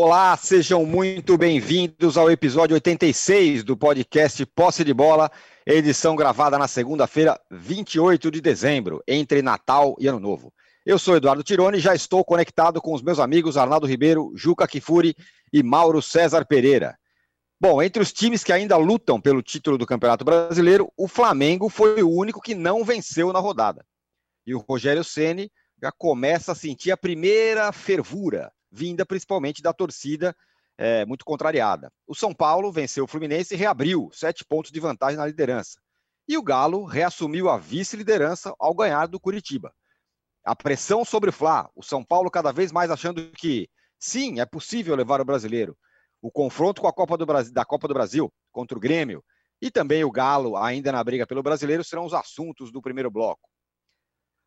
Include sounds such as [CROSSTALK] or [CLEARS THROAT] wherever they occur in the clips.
Olá, sejam muito bem-vindos ao episódio 86 do podcast Posse de Bola, edição gravada na segunda-feira, 28 de dezembro, entre Natal e Ano Novo. Eu sou Eduardo Tironi e já estou conectado com os meus amigos Arnaldo Ribeiro, Juca Kifuri e Mauro César Pereira. Bom, entre os times que ainda lutam pelo título do Campeonato Brasileiro, o Flamengo foi o único que não venceu na rodada. E o Rogério Ceni já começa a sentir a primeira fervura vinda principalmente da torcida é, muito contrariada. O São Paulo venceu o Fluminense e reabriu sete pontos de vantagem na liderança. E o Galo reassumiu a vice-liderança ao ganhar do Curitiba. A pressão sobre o Fla, o São Paulo cada vez mais achando que sim, é possível levar o brasileiro. O confronto com a Copa do Brasil, da Copa do Brasil contra o Grêmio e também o Galo ainda na briga pelo brasileiro serão os assuntos do primeiro bloco.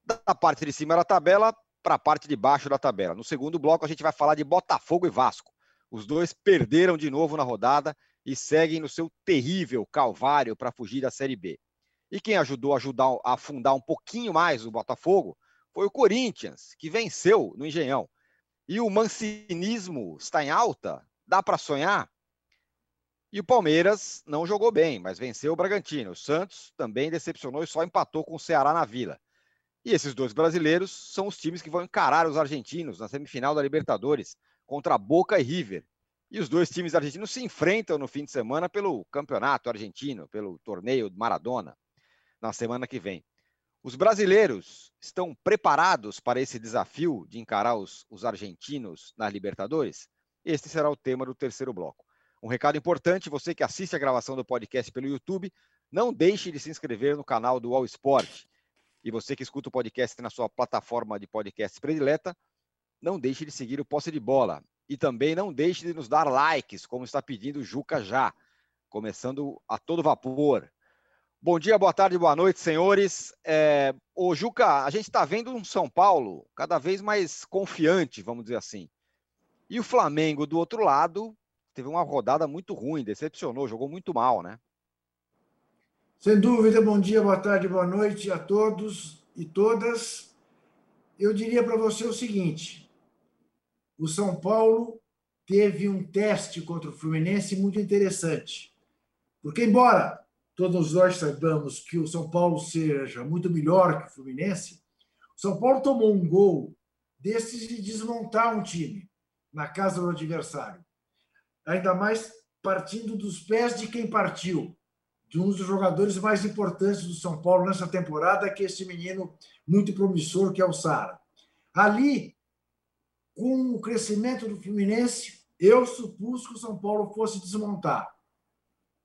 Da parte de cima da tabela, para a parte de baixo da tabela. No segundo bloco, a gente vai falar de Botafogo e Vasco. Os dois perderam de novo na rodada e seguem no seu terrível calvário para fugir da Série B. E quem ajudou a ajudar a afundar um pouquinho mais o Botafogo foi o Corinthians, que venceu no Engenhão. E o mancinismo está em alta? Dá para sonhar? E o Palmeiras não jogou bem, mas venceu o Bragantino. O Santos também decepcionou e só empatou com o Ceará na Vila. E esses dois brasileiros são os times que vão encarar os argentinos na semifinal da Libertadores contra Boca e River. E os dois times argentinos se enfrentam no fim de semana pelo campeonato argentino, pelo torneio Maradona, na semana que vem. Os brasileiros estão preparados para esse desafio de encarar os, os argentinos na Libertadores? Este será o tema do terceiro bloco. Um recado importante: você que assiste a gravação do podcast pelo YouTube, não deixe de se inscrever no canal do All Sport e você que escuta o podcast na sua plataforma de podcast predileta, não deixe de seguir o Posse de Bola. E também não deixe de nos dar likes, como está pedindo o Juca já. Começando a todo vapor. Bom dia, boa tarde, boa noite, senhores. É, ô, Juca, a gente está vendo um São Paulo cada vez mais confiante, vamos dizer assim. E o Flamengo, do outro lado, teve uma rodada muito ruim, decepcionou, jogou muito mal, né? Sem dúvida, bom dia, boa tarde, boa noite a todos e todas. Eu diria para você o seguinte: o São Paulo teve um teste contra o Fluminense muito interessante. Porque, embora todos nós saibamos que o São Paulo seja muito melhor que o Fluminense, o São Paulo tomou um gol desses de desmontar um time na casa do adversário. Ainda mais partindo dos pés de quem partiu de um dos jogadores mais importantes do São Paulo nessa temporada, que é esse menino muito promissor, que é o Sara. Ali, com o crescimento do Fluminense, eu supus que o São Paulo fosse desmontar.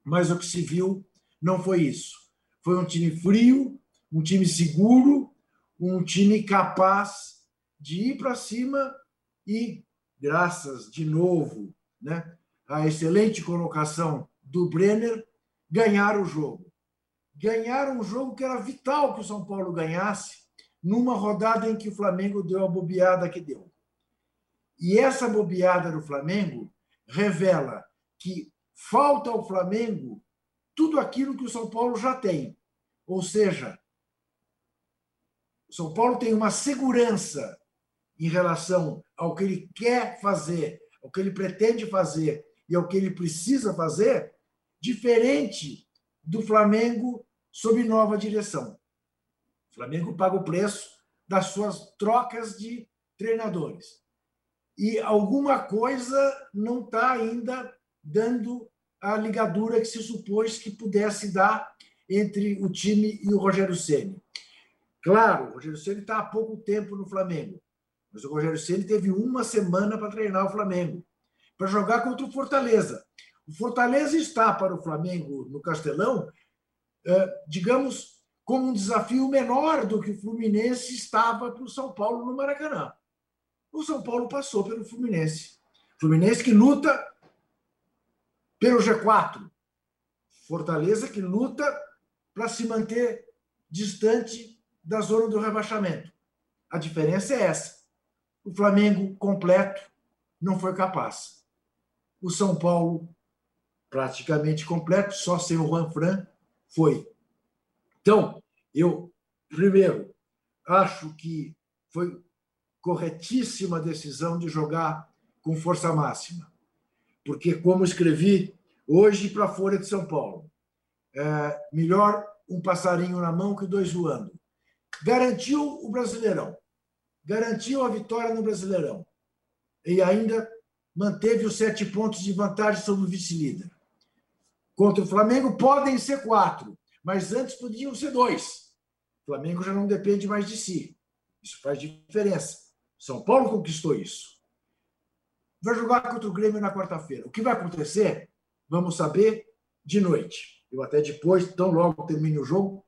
Mas o que se viu não foi isso. Foi um time frio, um time seguro, um time capaz de ir para cima e, graças de novo né, à excelente colocação do Brenner, ganhar o jogo. Ganhar um jogo que era vital que o São Paulo ganhasse numa rodada em que o Flamengo deu a bobeada que deu. E essa bobeada do Flamengo revela que falta ao Flamengo tudo aquilo que o São Paulo já tem. Ou seja, o São Paulo tem uma segurança em relação ao que ele quer fazer, ao que ele pretende fazer e ao que ele precisa fazer, diferente do Flamengo sob nova direção. O Flamengo paga o preço das suas trocas de treinadores. E alguma coisa não está ainda dando a ligadura que se supôs que pudesse dar entre o time e o Rogério Ceni. Claro, o Rogério Ceni está há pouco tempo no Flamengo, mas o Rogério Ceni teve uma semana para treinar o Flamengo, para jogar contra o Fortaleza. O Fortaleza está para o Flamengo no Castelão, é, digamos, como um desafio menor do que o Fluminense estava para o São Paulo no Maracanã. O São Paulo passou pelo Fluminense. Fluminense que luta pelo G4. Fortaleza que luta para se manter distante da zona do rebaixamento. A diferença é essa. O Flamengo completo não foi capaz. O São Paulo praticamente completo, só sem o Juan Fran foi. Então, eu, primeiro, acho que foi corretíssima a decisão de jogar com força máxima. Porque, como escrevi hoje para a Folha de São Paulo, é melhor um passarinho na mão que dois voando. Garantiu o Brasileirão, garantiu a vitória no Brasileirão e ainda manteve os sete pontos de vantagem sobre o vice-líder. Contra o Flamengo podem ser quatro, mas antes podiam ser dois. O Flamengo já não depende mais de si. Isso faz diferença. São Paulo conquistou isso. Vai jogar contra o Grêmio na quarta-feira. O que vai acontecer? Vamos saber de noite. Eu até depois, tão logo termine o jogo,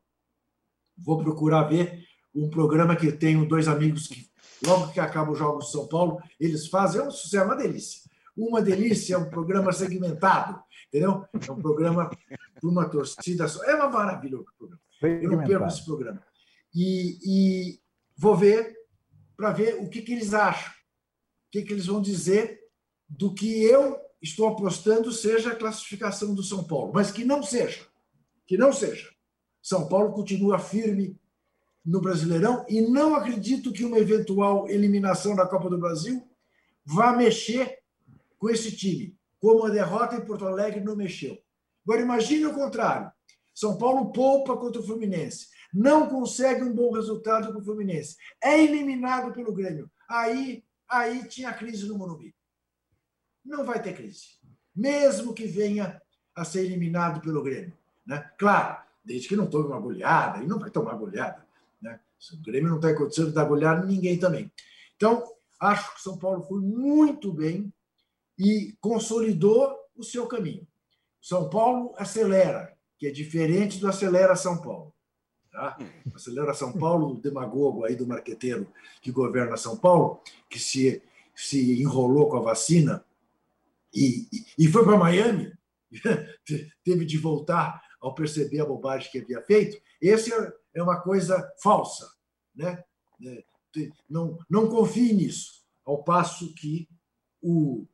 vou procurar ver um programa que tenho dois amigos que logo que acaba os Jogos de São Paulo, eles fazem, é, um, é uma delícia. Uma delícia, é um programa segmentado, entendeu? É um programa para uma torcida só. É uma maravilha o programa. Eu não perco esse programa. E, e vou ver para ver o que, que eles acham, o que, que eles vão dizer do que eu estou apostando seja a classificação do São Paulo, mas que não seja, que não seja. São Paulo continua firme no Brasileirão e não acredito que uma eventual eliminação da Copa do Brasil vá mexer com esse time, como a derrota em Porto Alegre não mexeu. Agora imagine o contrário. São Paulo poupa contra o Fluminense, não consegue um bom resultado com o Fluminense, é eliminado pelo Grêmio. Aí, aí tinha crise no Morumbi. Não vai ter crise, mesmo que venha a ser eliminado pelo Grêmio. Né? Claro, desde que não tome uma goleada, e não vai tomar goleada. Né? O Grêmio não está condição de dar goleada ninguém também. Então, acho que São Paulo foi muito bem e consolidou o seu caminho. São Paulo acelera, que é diferente do acelera São Paulo. Tá? Acelera São Paulo, o demagogo aí do marqueteiro que governa São Paulo, que se, se enrolou com a vacina e, e, e foi para Miami, [LAUGHS] teve de voltar ao perceber a bobagem que havia feito. Esse é é uma coisa falsa. Né? É, não, não confie nisso, ao passo que o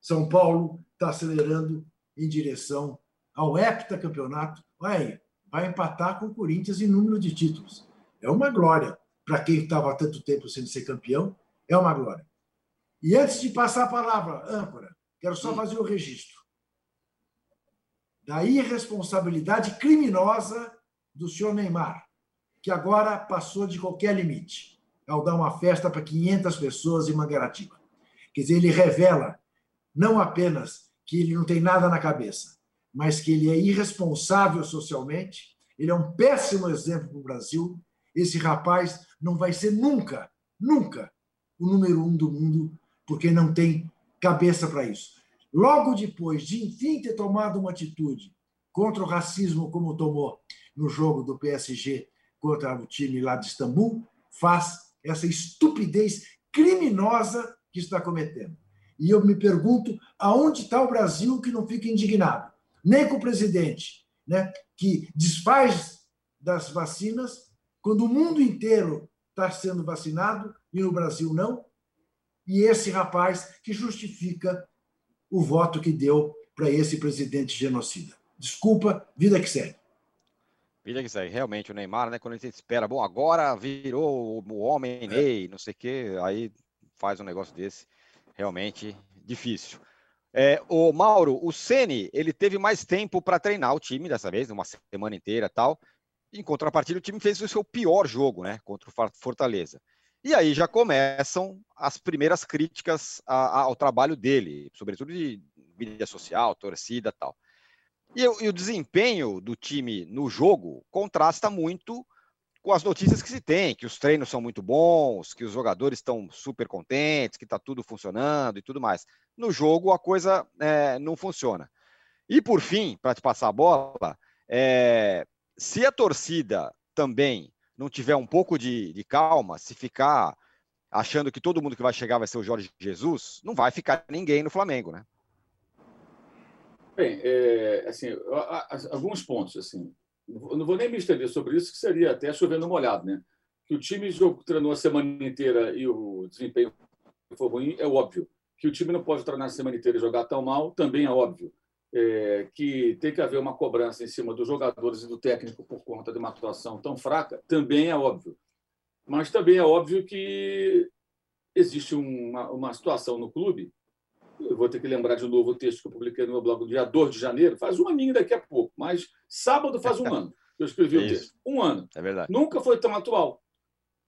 São Paulo está acelerando em direção ao heptacampeonato. Vai, vai empatar com o Corinthians em número de títulos. É uma glória. Para quem estava há tanto tempo sem ser campeão, é uma glória. E antes de passar a palavra, âncora, quero só fazer o registro da irresponsabilidade criminosa do senhor Neymar que agora passou de qualquer limite ao dar uma festa para 500 pessoas em Mangaratiba. Quer dizer, ele revela não apenas que ele não tem nada na cabeça, mas que ele é irresponsável socialmente, ele é um péssimo exemplo para o Brasil. Esse rapaz não vai ser nunca, nunca o número um do mundo, porque não tem cabeça para isso. Logo depois de, enfim, ter tomado uma atitude contra o racismo, como tomou no jogo do PSG contra o time lá de Istambul, faz essa estupidez criminosa que está cometendo. E eu me pergunto aonde está o Brasil que não fica indignado? Nem com o presidente, né, que desfaz das vacinas, quando o mundo inteiro está sendo vacinado e no Brasil não, e esse rapaz que justifica o voto que deu para esse presidente genocida. Desculpa, vida que segue. Vida que segue. Realmente, o Neymar, né? Quando a gente espera, bom, agora virou o homem é. Ney, não sei o quê, aí faz um negócio desse. Realmente difícil. É, o Mauro, o Ceni, ele teve mais tempo para treinar o time dessa vez, uma semana inteira tal. Em contrapartida, o time fez o seu pior jogo, né? Contra o Fortaleza. E aí já começam as primeiras críticas ao trabalho dele, sobretudo de mídia social, torcida tal. E, e, o desempenho do time no jogo contrasta muito com as notícias que se tem, que os treinos são muito bons, que os jogadores estão super contentes, que está tudo funcionando e tudo mais. No jogo a coisa é, não funciona. E por fim, para te passar a bola, é, se a torcida também não tiver um pouco de, de calma, se ficar achando que todo mundo que vai chegar vai ser o Jorge Jesus, não vai ficar ninguém no Flamengo, né? Bem, é, assim, alguns pontos. Assim, não vou nem me estender sobre isso, que seria até chovendo molhado. Né? Que o time treinou a semana inteira e o desempenho foi ruim, é óbvio. Que o time não pode treinar a semana inteira e jogar tão mal, também é óbvio. É, que tem que haver uma cobrança em cima dos jogadores e do técnico por conta de uma atuação tão fraca, também é óbvio. Mas também é óbvio que existe uma, uma situação no clube eu vou ter que lembrar de novo o texto que eu publiquei no meu blog no dia 2 de janeiro, faz um aninho daqui a pouco, mas sábado faz um [LAUGHS] ano que eu escrevi é o texto. Um ano. É verdade. Nunca foi tão atual.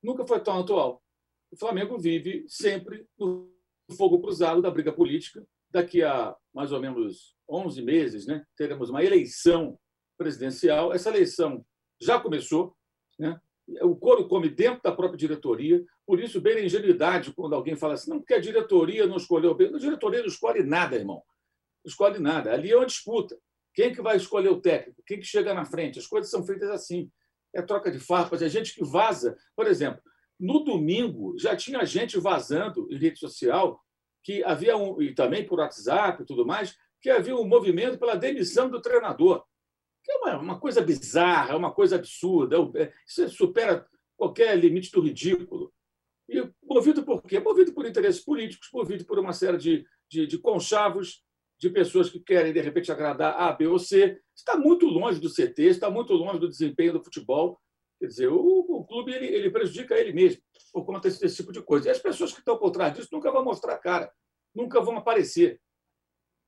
Nunca foi tão atual. O Flamengo vive sempre no fogo cruzado da briga política. Daqui a mais ou menos 11 meses, né, teremos uma eleição presidencial. Essa eleição já começou. Né? O couro come dentro da própria diretoria. Por isso, ingenuidade quando alguém fala assim, não, porque a diretoria não escolheu bem. A diretoria não escolhe nada, irmão. Não escolhe nada. Ali é uma disputa. Quem que vai escolher o técnico? Quem que chega na frente? As coisas são feitas assim. É troca de farpas, é gente que vaza. Por exemplo, no domingo já tinha gente vazando em rede social que havia um, e também por WhatsApp e tudo mais, que havia um movimento pela demissão do treinador. Que é uma, uma coisa bizarra, uma coisa absurda. É, isso supera qualquer limite do ridículo. E movido por quê? Movido por interesses políticos, movido por uma série de, de, de conchavos, de pessoas que querem, de repente, agradar A, B ou C. Está muito longe do CT, está muito longe do desempenho do futebol. Quer dizer, o, o clube ele, ele, prejudica ele mesmo por conta desse, desse, tipo de coisa. E as pessoas que estão por trás disso nunca vão mostrar cara, nunca vão aparecer.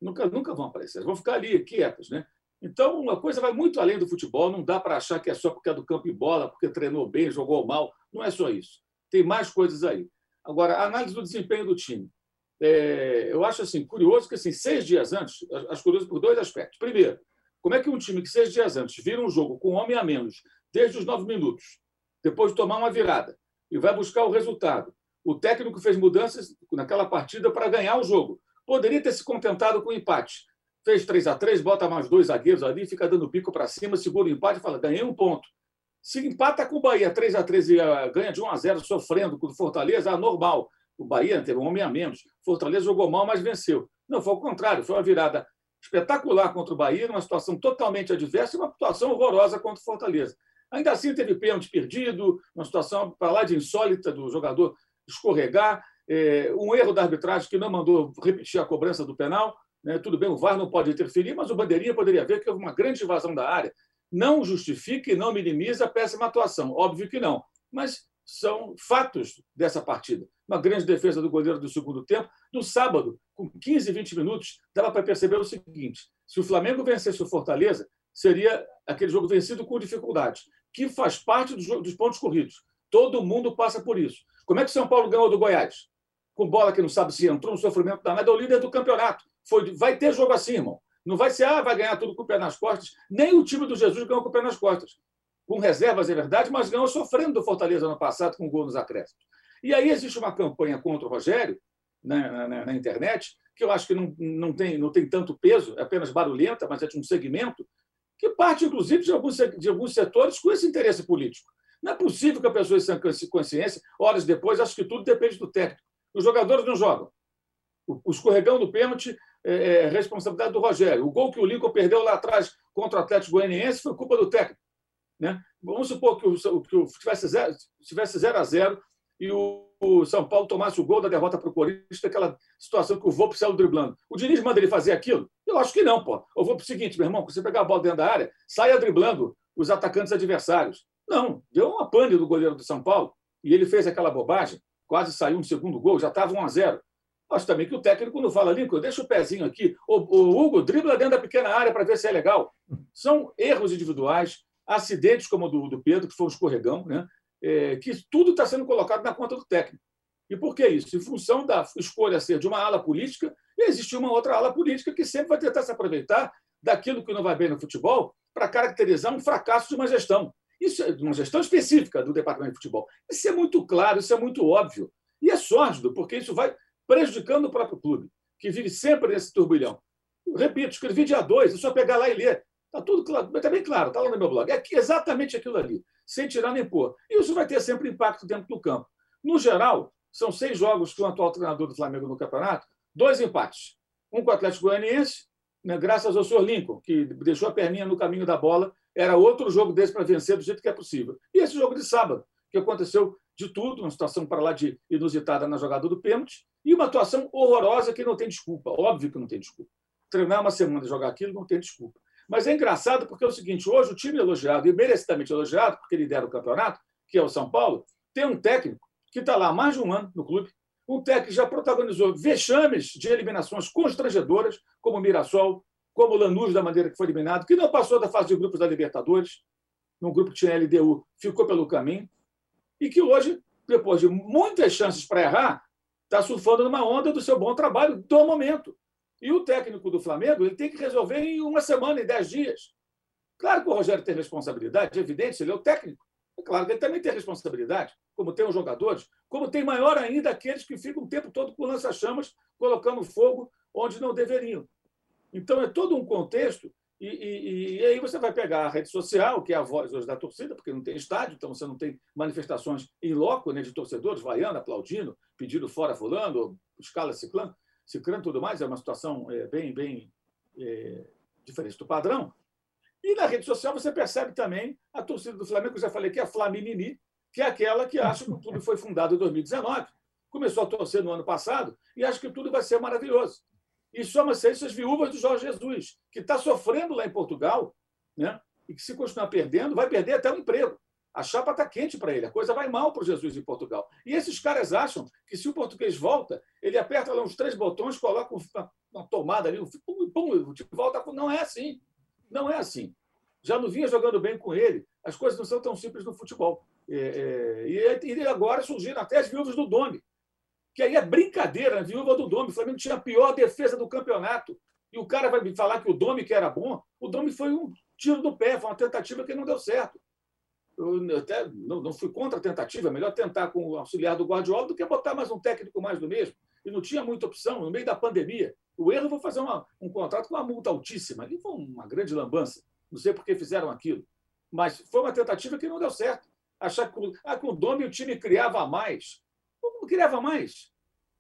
Nunca, nunca vão aparecer, vão ficar ali quietas. Né? Então, uma coisa vai muito além do futebol, não dá para achar que é só porque é do campo e bola, porque treinou bem, jogou mal. Não é só isso. Tem mais coisas aí. Agora, a análise do desempenho do time. É, eu acho assim curioso que assim seis dias antes, acho curioso por dois aspectos. Primeiro, como é que um time que seis dias antes vira um jogo com um homem a menos desde os nove minutos, depois de tomar uma virada e vai buscar o resultado, o técnico fez mudanças naquela partida para ganhar o jogo. Poderia ter se contentado com o empate. Fez 3 a 3 bota mais dois zagueiros ali, fica dando pico para cima, segura o empate e fala: ganhei um ponto. Se empata com o Bahia 3 a 3 e ah, ganha de 1 a 0 sofrendo com o Fortaleza, é normal. O Bahia teve um homem a menos. Fortaleza jogou mal, mas venceu. Não, foi o contrário. Foi uma virada espetacular contra o Bahia, numa situação totalmente adversa e uma situação horrorosa contra o Fortaleza. Ainda assim, teve pênalti perdido, uma situação para lá de insólita do jogador escorregar, é, um erro da arbitragem que não mandou repetir a cobrança do penal. Né? Tudo bem, o VAR não pode interferir, mas o Bandeirinha poderia ver que houve uma grande invasão da área. Não justifica e não minimiza a péssima atuação. Óbvio que não. Mas são fatos dessa partida. Uma grande defesa do goleiro do segundo tempo. No sábado, com 15, 20 minutos, dava para perceber o seguinte: se o Flamengo vencesse o Fortaleza, seria aquele jogo vencido com dificuldade, que faz parte dos pontos corridos. Todo mundo passa por isso. Como é que o São Paulo ganhou do Goiás? Com bola que não sabe se entrou, um sofrimento danado, é o líder do campeonato. Foi, vai ter jogo assim, irmão. Não vai ser, ah, vai ganhar tudo com o pé nas costas. Nem o time do Jesus ganhou com o pé nas costas com reservas, é verdade, mas ganhou sofrendo do Fortaleza ano passado com gol nos acréscimos. E aí existe uma campanha contra o Rogério na, na, na, internet, que eu acho que não, não, tem, não tem tanto peso, é apenas barulhenta, mas é de um segmento, que parte, inclusive, de alguns, de alguns setores com esse interesse político. Não é possível que a pessoa tenha consciência, horas depois, acho que tudo depende do técnico. Os jogadores não jogam. O escorregão do pênalti é, é responsabilidade do Rogério. O gol que o Lincoln perdeu lá atrás contra o Atlético Goianiense foi culpa do técnico. Né? Vamos supor que o, que o tivesse, zero, tivesse 0 a 0 e o, o, São Paulo tomasse o gol da derrota para o Corinthians, daquela situação que o Volpe saiu driblando. O Diniz manda ele fazer aquilo? Eu acho que não, pô. Eu vou para o seguinte, meu irmão, você pegar a bola dentro da área, saia driblando os atacantes adversários. Não, deu uma pane do goleiro do São Paulo e ele fez aquela bobagem, quase saiu um segundo gol, já estava 1 a 0 Acho também que o técnico não fala, Lincoln, deixa o pezinho aqui. O, o Hugo dribla dentro da pequena área para ver se é legal. São erros individuais, acidentes como o do, do Pedro, que foi um escorregão, né? É, que tudo está sendo colocado na conta do técnico. E por que isso? Em função da escolha ser de uma ala política, existe uma outra ala política que sempre vai tentar se aproveitar daquilo que não vai bem no futebol para caracterizar um fracasso de uma gestão. Isso é uma gestão específica do departamento de futebol. Isso é muito claro, isso é muito óbvio. E é sórdido, porque isso vai prejudicando o próprio clube, que vive sempre nesse turbilhão. repito, escrevi dia 2, é só pegar lá e ler. Está tudo claro, está bem claro, está lá no meu blog. É exatamente aquilo ali, sem tirar nem pôr. E isso vai ter sempre impacto dentro do campo. No geral, são seis jogos com o atual treinador do Flamengo no campeonato, dois empates. Um com o Atlético Goianiense, né, graças ao senhor Lincoln, que deixou a perninha no caminho da bola. Era outro jogo desse para vencer do jeito que é possível. E esse jogo de sábado, que aconteceu de tudo, uma situação para lá de inusitada na jogada do pênalti, e uma atuação horrorosa que não tem desculpa. Óbvio que não tem desculpa. Treinar uma semana e jogar aquilo não tem desculpa. Mas é engraçado porque é o seguinte: hoje o time elogiado, e merecidamente elogiado, porque lidera o campeonato, que é o São Paulo, tem um técnico que está lá há mais de um ano no clube, um técnico que já protagonizou vexames de eliminações constrangedoras, como o Mirassol, como o Lanús, da maneira que foi eliminado, que não passou da fase de grupos da Libertadores, num grupo que tinha LDU, ficou pelo caminho, e que hoje, depois de muitas chances para errar, está surfando numa onda do seu bom trabalho do momento. E o técnico do Flamengo ele tem que resolver em uma semana, em dez dias. Claro que o Rogério tem responsabilidade, é evidente, ele é o técnico. É claro que ele também tem responsabilidade, como tem os jogadores, como tem maior ainda aqueles que ficam o tempo todo com lança-chamas, colocando fogo onde não deveriam. Então, é todo um contexto, e, e, e, aí você vai pegar a rede social, que é a voz hoje da torcida, porque não tem estádio, então você não tem manifestações em loco né, de torcedores vaiando, aplaudindo, pedindo fora fulano, escala ciclano, ciclano tudo mais, é uma situação é, bem, bem é, diferente do padrão. E na rede social você percebe também a torcida do Flamengo, que eu já falei que é a Flamimimi, que é aquela que acha que o clube foi fundado em 2019, começou a torcer no ano passado e acha que tudo vai ser maravilhoso. E soma-se essas viúvas do Jorge Jesus, que está sofrendo lá em Portugal, né? e que se continuar perdendo, vai perder até o emprego. A chapa está quente para ele, a coisa vai mal para o Jesus em Portugal. E esses caras acham que se o português volta, ele aperta lá uns três botões, coloca uma, uma tomada ali, pum, pum, volta. Não é assim. Não é assim. Já não vinha jogando bem com ele. As coisas não são tão simples no futebol. É, é, e agora surgiram até as viúvas do Domi. Que aí é brincadeira, a viúva do Domi. O Flamengo tinha a pior defesa do campeonato. E o cara vai me falar que o Domi que era bom. O Domi foi um tiro do pé, foi uma tentativa que não deu certo. Eu até não, não fui contra a tentativa, é melhor tentar com o auxiliar do Guardiola do que botar mais um técnico mais do mesmo. E não tinha muita opção, no meio da pandemia. O erro foi fazer uma, um contrato com uma multa altíssima. Ali foi uma grande lambança. Não sei por que fizeram aquilo. Mas foi uma tentativa que não deu certo. Achar que ah, com o Domi o time criava mais. Como criava mais?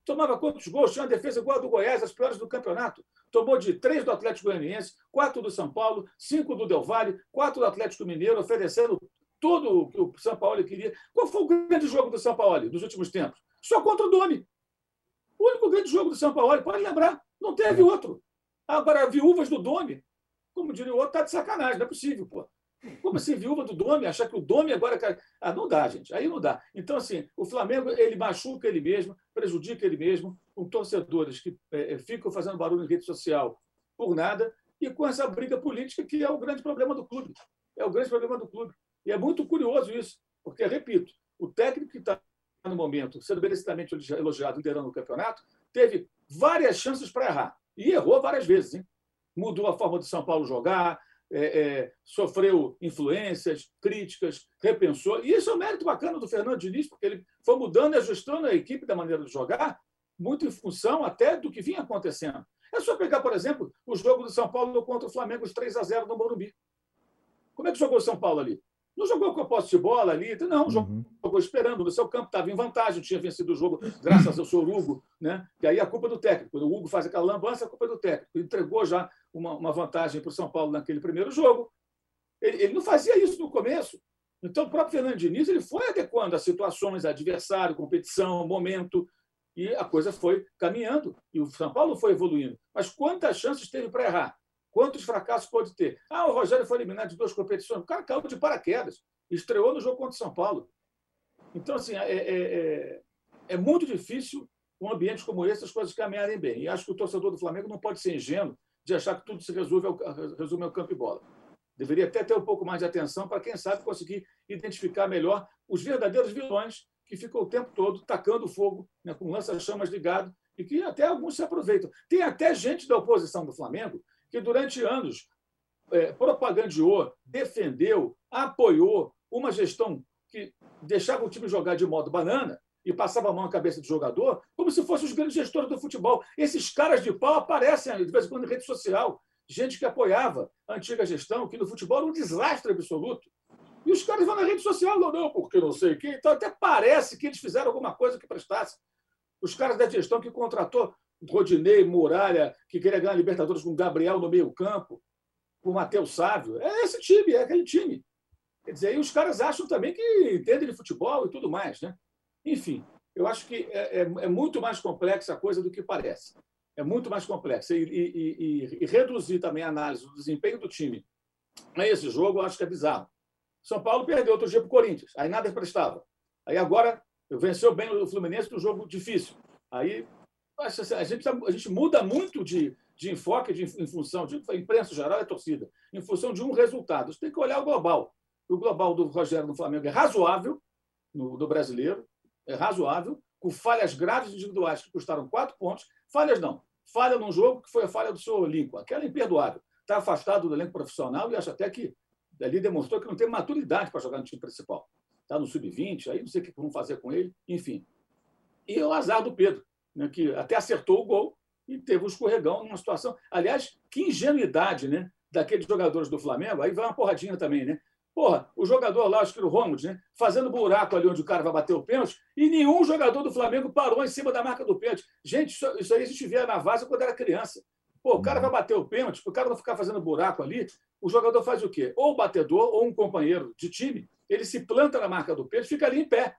Tomava quantos gols? Tinha uma defesa igual a do Goiás, as piores do campeonato. Tomou de três do Atlético Goianiense, quatro do São Paulo, cinco do Del Valle, quatro do Atlético Mineiro, oferecendo tudo o que o São Paulo queria. Qual foi o grande jogo do São Paulo nos últimos tempos? Só contra o Domi. O único grande jogo do São Paulo, pode lembrar, não teve outro. Agora, viúvas do Domi, como diria o outro, tá de sacanagem, não é possível, pô. Como assim, viúva do Domi, achar que o Domi agora. Ah, não dá, gente. Aí não dá. Então, assim, o Flamengo ele machuca ele mesmo, prejudica ele mesmo, com torcedores que é, ficam fazendo barulho em rede social por nada, e com essa briga política que é o grande problema do clube. É o grande problema do clube. E é muito curioso isso, porque, repito, o técnico que está no momento, sendo merecidamente elogiado, liderando o campeonato, teve várias chances para errar. E errou várias vezes. Hein? Mudou a forma de São Paulo jogar, é, é, sofreu influências, críticas, repensou. E isso é um mérito bacana do Fernando Diniz, porque ele foi mudando e ajustando a equipe da maneira de jogar, muito em função até do que vinha acontecendo. É só pegar, por exemplo, o jogo do São Paulo contra o Flamengo, os 3 a 0 no Morumbi. Como é que jogou o São Paulo ali? Não jogou com a posse de bola ali, não, uhum. jogou esperando. No seu campo estava em vantagem, tinha vencido o jogo graças ao seu Hugo, né? E aí a culpa é do técnico. Quando o Hugo faz aquela lambança, a culpa é do técnico. Ele entregou já uma, uma vantagem para o São Paulo naquele primeiro jogo. Ele, ele, não fazia isso no começo. Então, o próprio Fernando Diniz ele foi adequando as situações, adversário, competição, momento, e a coisa foi caminhando. E o São Paulo foi evoluindo. Mas quantas chances teve para errar? Quantos fracassos pode ter? Ah, o Rogério foi eliminado de duas competições. O cara caiu de paraquedas. Estreou no jogo contra o São Paulo. Então, assim, é, é, é, é muito difícil um ambiente como esse as coisas caminharem bem. E acho que o torcedor do Flamengo não pode ser ingênuo de achar que tudo se resolve ao, resume ao campo e bola. Deveria até ter um pouco mais de atenção para, quem sabe, conseguir identificar melhor os verdadeiros vilões que ficam o tempo todo tacando fogo, né, com lança-chamas ligado, e que até alguns se aproveitam. Tem até gente da oposição do Flamengo que durante anos é, propagandeou, defendeu, apoiou uma gestão que deixava o time jogar de modo banana e passava a mão na cabeça do jogador, como se fossem os grandes gestores do futebol. Esses caras de pau aparecem de vez em quando em rede social. Gente que apoiava a antiga gestão, que no futebol era um desastre absoluto. E os caras vão na rede social, não, não, porque não sei o quê. Então até parece que eles fizeram alguma coisa que prestasse. Os caras da gestão que contratou Rodinei, Muralha, que queria ganhar Libertadores com Gabriel no meio-campo, com Matheus Sávio. É esse time, é aquele time. Quer dizer, aí os caras acham também que entendem de futebol e tudo mais. Né? Enfim, eu acho que é, é, é muito mais complexa a coisa do que parece. É muito mais complexa. E, e, e, e, reduzir também a análise do desempenho do time a esse jogo, eu acho que é bizarro. São Paulo perdeu outro dia para o Corinthians, aí nada prestava. Aí agora venceu bem o Fluminense no jogo difícil. Aí a gente, a gente muda muito de, de enfoque de, em função de imprensa geral e torcida, em função de um resultado. Você tem que olhar o global. O global do Rogério no Flamengo é razoável, no, do brasileiro, é razoável, com falhas graves individuais que custaram quatro pontos. Falhas não. Falha num jogo que foi a falha do seu Lincoln. Aquela é imperdoável. Está afastado do elenco profissional e acho até que ali demonstrou que não tem maturidade para jogar no time principal. Está no sub-20, aí não sei o que vão fazer com ele, enfim. E o azar do Pedro, né, que até acertou o gol e teve um escorregão numa situação. Aliás, que ingenuidade né, daqueles jogadores do Flamengo. Aí vai uma porradinha também, né? Porra, o jogador lá, acho que o Romulo, né? Fazendo buraco ali onde o cara vai bater o pênalti, e nenhum jogador do Flamengo parou em cima da marca do pênalti. Gente, isso, isso aí a gente via na vaza quando era criança. Pô, o cara vai bater o pênalti, o cara não ficar fazendo buraco ali, o jogador faz o quê? Ou o batedor, ou um companheiro de time, ele se planta na marca do pênalti fica ali em pé.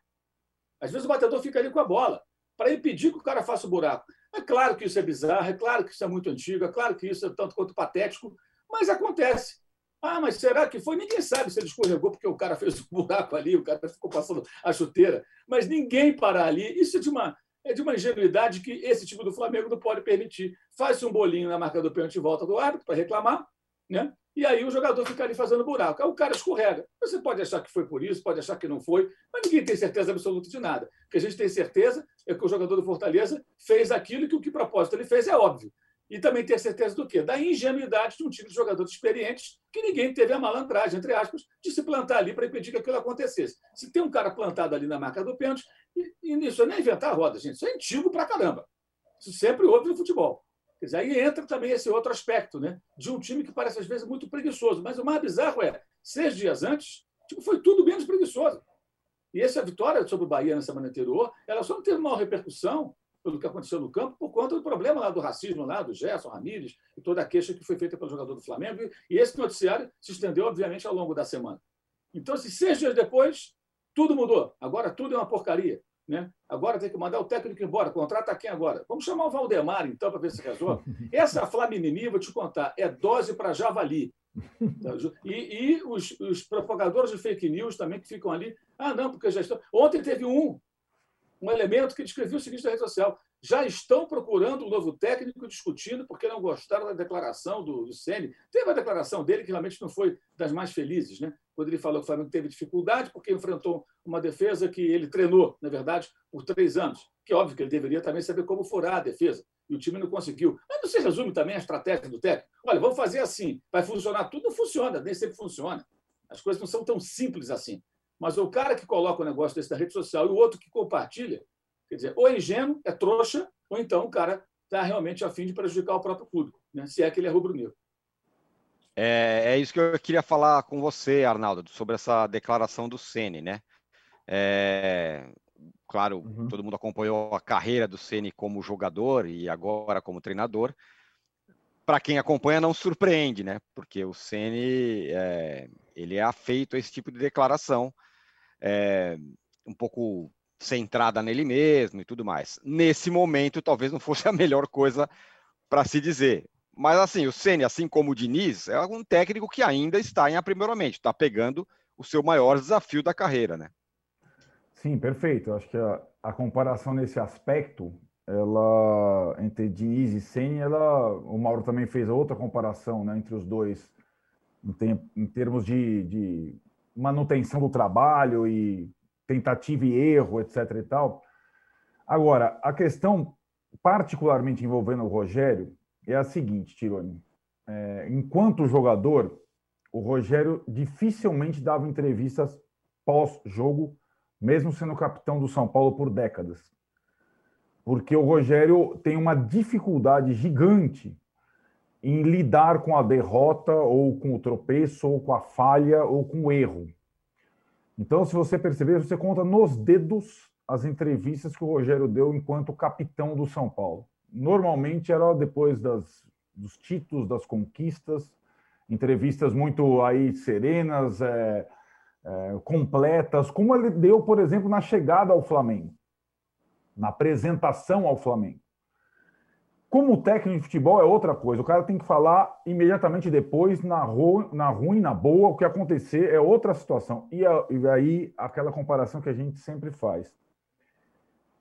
Às vezes o batedor fica ali com a bola, para impedir que o cara faça o buraco. É claro que isso é bizarro, é claro que isso é muito antigo, é claro que isso é tanto quanto patético, mas acontece. Ah, mas será que foi? Ninguém sabe se ele escorregou porque o cara fez um buraco ali, o cara ficou passando a chuteira. Mas ninguém para ali. Isso é de uma, é de uma ingenuidade que esse time do Flamengo não pode permitir. Faz um bolinho na marca do pênalti e volta do árbitro para reclamar, né? e aí o jogador fica ali fazendo buraco. Aí o cara escorrega. Você pode achar que foi por isso, pode achar que não foi, mas ninguém tem certeza absoluta de nada. O que a gente tem certeza é que o jogador do Fortaleza fez aquilo que o que propósito ele fez é óbvio. E também ter certeza do quê? Da ingenuidade de um time de jogadores experientes que ninguém teve a malandragem, entre aspas, de se plantar ali para impedir que aquilo acontecesse. Se tem um cara plantado ali na marca do pênalti, e, isso é nem inventar a roda, gente. Isso é antigo pra caramba. Isso sempre houve no futebol. Quer dizer, aí entra também esse outro aspecto, né? De um time que parece, às vezes, muito preguiçoso. Mas o mais bizarro é, seis dias antes, tipo, foi tudo menos preguiçoso. E essa vitória sobre o Bahia na semana anterior, ela só não teve maior repercussão pelo que aconteceu no campo por conta do problema lá do racismo lá do Gerson Ramírez e toda a queixa que foi feita pelo jogador do Flamengo. E esse noticiário se estendeu, obviamente, ao longo da semana. Então, se seis dias depois, tudo mudou. Agora tudo é uma porcaria. Né? Agora tem que mandar o técnico embora. Contrata quem agora? Vamos chamar o Valdemar, então, para ver se resolve. [LAUGHS] Essa Flamimimi, vou te contar, é dose para javali. [LAUGHS] E, e os, os, propagadores de fake news também que ficam ali. Ah, não, porque já estão. Ontem teve um um elemento que descrevia o seguinte na rede social: já estão procurando um novo técnico discutindo porque não gostaram da declaração do, do Ceni. Teve a declaração dele que realmente não foi das mais felizes, né? Quando ele falou que o Flamengo teve dificuldade porque enfrentou uma defesa que ele treinou, na verdade, por três anos. Que é óbvio que ele deveria também saber como furar a defesa. E o time não conseguiu. Mas não se resume também a estratégia do técnico. Olha, vamos fazer assim, vai funcionar tudo? Funciona, nem sempre funciona. As coisas não são tão simples assim. Mas o cara que coloca o negócio desse na rede social e o outro que compartilha, quer dizer, ou é ingênuo, é trouxa, ou então o cara está realmente a fim de prejudicar o próprio público, né? se é que ele é rubro-negro. É, é, isso que eu queria falar com você, Arnaldo, sobre essa declaração do Ceni, né? É, claro, uhum. todo mundo acompanhou a carreira do Ceni como jogador e agora como treinador. Para quem acompanha, não surpreende, né? Porque o Ceni é, ele é afeito a esse tipo de declaração é, um pouco centrada nele mesmo e tudo mais. Nesse momento, talvez não fosse a melhor coisa para se dizer. Mas assim, o Ceni, assim como o Diniz, é um técnico que ainda está em aprimoramento, está pegando o seu maior desafio da carreira, né? Sim, perfeito. Acho que a, a comparação nesse aspecto, ela entre Diniz e Ceni, ela, o Mauro também fez outra comparação, né, entre os dois, em, termos de, de manutenção do trabalho e tentativa e erro, etc. e tal. Agora, a questão particularmente envolvendo o Rogério é a seguinte, Tironi. É, enquanto jogador, o Rogério dificilmente dava entrevistas pós-jogo, mesmo sendo capitão do São Paulo por décadas. Porque o Rogério tem uma dificuldade gigante em lidar com a derrota, ou com o tropeço, ou com a falha, ou com o erro. Então, se você perceber, você conta nos dedos as entrevistas que o Rogério deu enquanto capitão do São Paulo. Normalmente era depois das, dos títulos, das conquistas, entrevistas muito aí serenas, é, é, completas, como ele deu, por exemplo, na chegada ao Flamengo, na apresentação ao Flamengo. Como técnico de futebol é outra coisa. O cara tem que falar imediatamente depois, na, ru na ruim, na boa, o que acontecer é outra situação. E, e aí, aquela comparação que a gente sempre faz.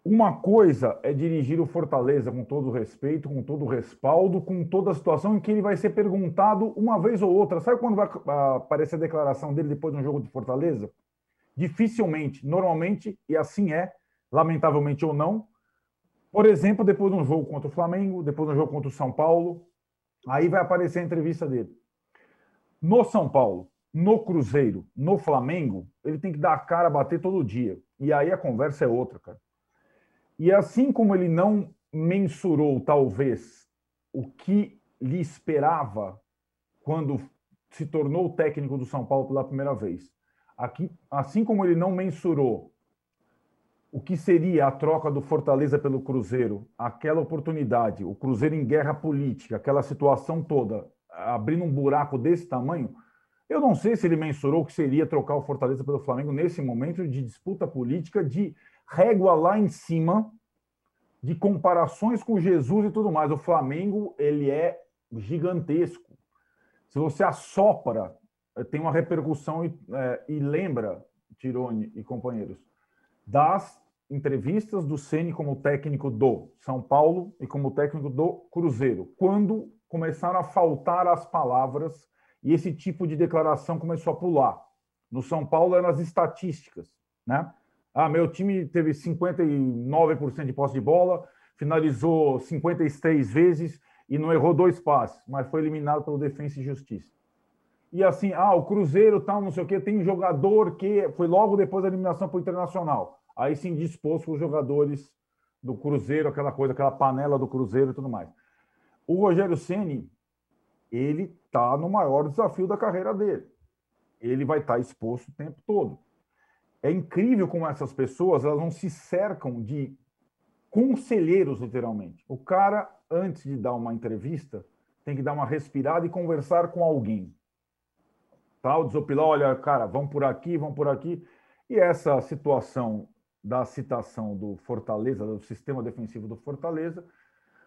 Uma coisa é dirigir o Fortaleza com todo o respeito, com todo o respaldo, com toda a situação em que ele vai ser perguntado uma vez ou outra. Sabe quando vai aparecer a declaração dele depois de um jogo de Fortaleza? Dificilmente, normalmente, e assim é, lamentavelmente ou não. Por exemplo, depois de um jogo contra o Flamengo, depois de um jogo contra o São Paulo, aí vai aparecer a entrevista dele. No São Paulo, no Cruzeiro, no Flamengo, ele tem que dar a cara a bater todo dia. E aí a conversa é outra, cara. E assim como ele não mensurou, talvez, o que lhe esperava quando se tornou técnico do São Paulo pela primeira vez, aqui, assim como ele não mensurou o que seria a troca do Fortaleza pelo Cruzeiro, aquela oportunidade, o Cruzeiro em guerra política, aquela situação toda, abrindo um buraco desse tamanho, eu não sei se ele mensurou que seria trocar o Fortaleza pelo Flamengo nesse momento de disputa política, de régua lá em cima de comparações com Jesus e tudo mais. O Flamengo, ele é gigantesco. Se você assopra, tem uma repercussão e, é, e lembra, Tirone e companheiros, das entrevistas do Ceni como técnico do São Paulo e como técnico do Cruzeiro, quando começaram a faltar as palavras e esse tipo de declaração começou a pular. No São Paulo eram as estatísticas, né? Ah, meu time teve 59% de posse de bola, finalizou 53 vezes e não errou dois passes, mas foi eliminado pelo Defensa e Justiça. E assim, ah, o Cruzeiro tal, não sei o quê, tem jogador que foi logo depois da eliminação para o Internacional. Aí sim dispôs os jogadores do Cruzeiro, aquela coisa, aquela panela do Cruzeiro e tudo mais. O Rogério Ceni, ele está no maior desafio da carreira dele. Ele vai estar tá exposto o tempo todo. É incrível como essas pessoas elas não se cercam de conselheiros, literalmente. O cara, antes de dar uma entrevista, tem que dar uma respirada e conversar com alguém. Tal, desopilar, olha, cara, vão por aqui, vão por aqui. E essa situação da citação do Fortaleza, do sistema defensivo do Fortaleza,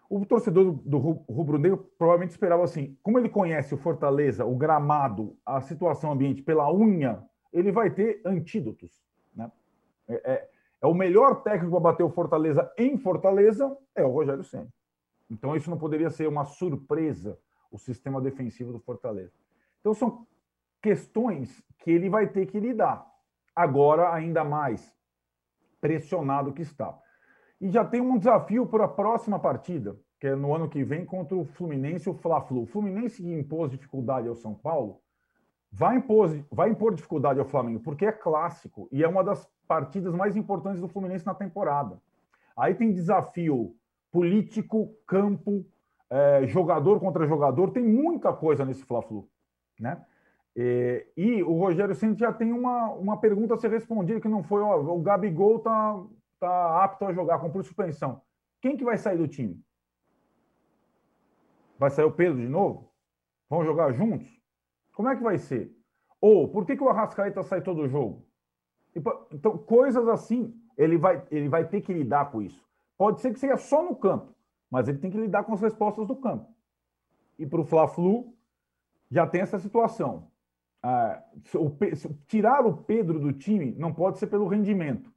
o torcedor do rubro-negro provavelmente esperava assim, como ele conhece o Fortaleza, o gramado, a situação ambiente pela unha, ele vai ter antídotos. Né? É, é, é o melhor técnico para bater o Fortaleza em Fortaleza é o Rogério Senna. Então isso não poderia ser uma surpresa o sistema defensivo do Fortaleza. Então são questões que ele vai ter que lidar. Agora ainda mais pressionado que está. E já tem um desafio para a próxima partida, que é no ano que vem contra o Fluminense o Fla-Flu. O Fluminense que impôs dificuldade ao São Paulo, vai impor, vai impor dificuldade ao Flamengo, porque é clássico e é uma das partidas mais importantes do Fluminense na temporada. Aí tem desafio político, campo, é, jogador contra jogador, tem muita coisa nesse Fla-Flu, né? E, e, o Rogério Ceni já tem uma, uma pergunta a ser respondida que não foi, ó, o Gabigol tá, tá apto a jogar, com suspensão. Quem que vai sair do time? Vai sair o Pedro de novo? Vão jogar juntos? Como é que vai ser? Ou por que, que o Arrascaeta sai todo jogo? Então, coisas assim, ele vai, ele vai ter que lidar com isso. Pode ser que seja só no campo, mas ele tem que lidar com as respostas do campo. E para o Fla-Flu, já tem essa situação. Ah, tirar o Pedro do time não pode ser pelo rendimento.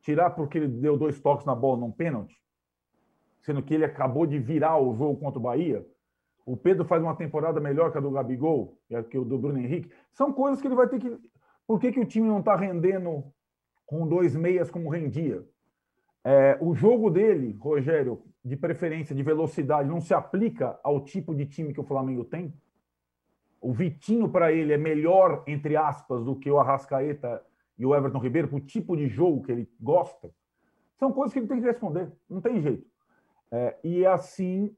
Tirar porque ele deu dois toques na bola num pênalti, sendo que ele acabou de virar o jogo contra o Bahia. O Pedro faz uma temporada melhor que a do Gabigol, que o do Bruno Henrique. São coisas que ele vai ter que. Por que, que o time não está rendendo com dois meias como rendia? É, o jogo dele, Rogério, de preferência, de velocidade, não se aplica ao tipo de time que o Flamengo tem? O Vitinho, para ele, é melhor, entre aspas, do que o Arrascaeta e o Everton Ribeiro, para o tipo de jogo que ele gosta? São coisas que ele tem que responder, não tem jeito. É, e assim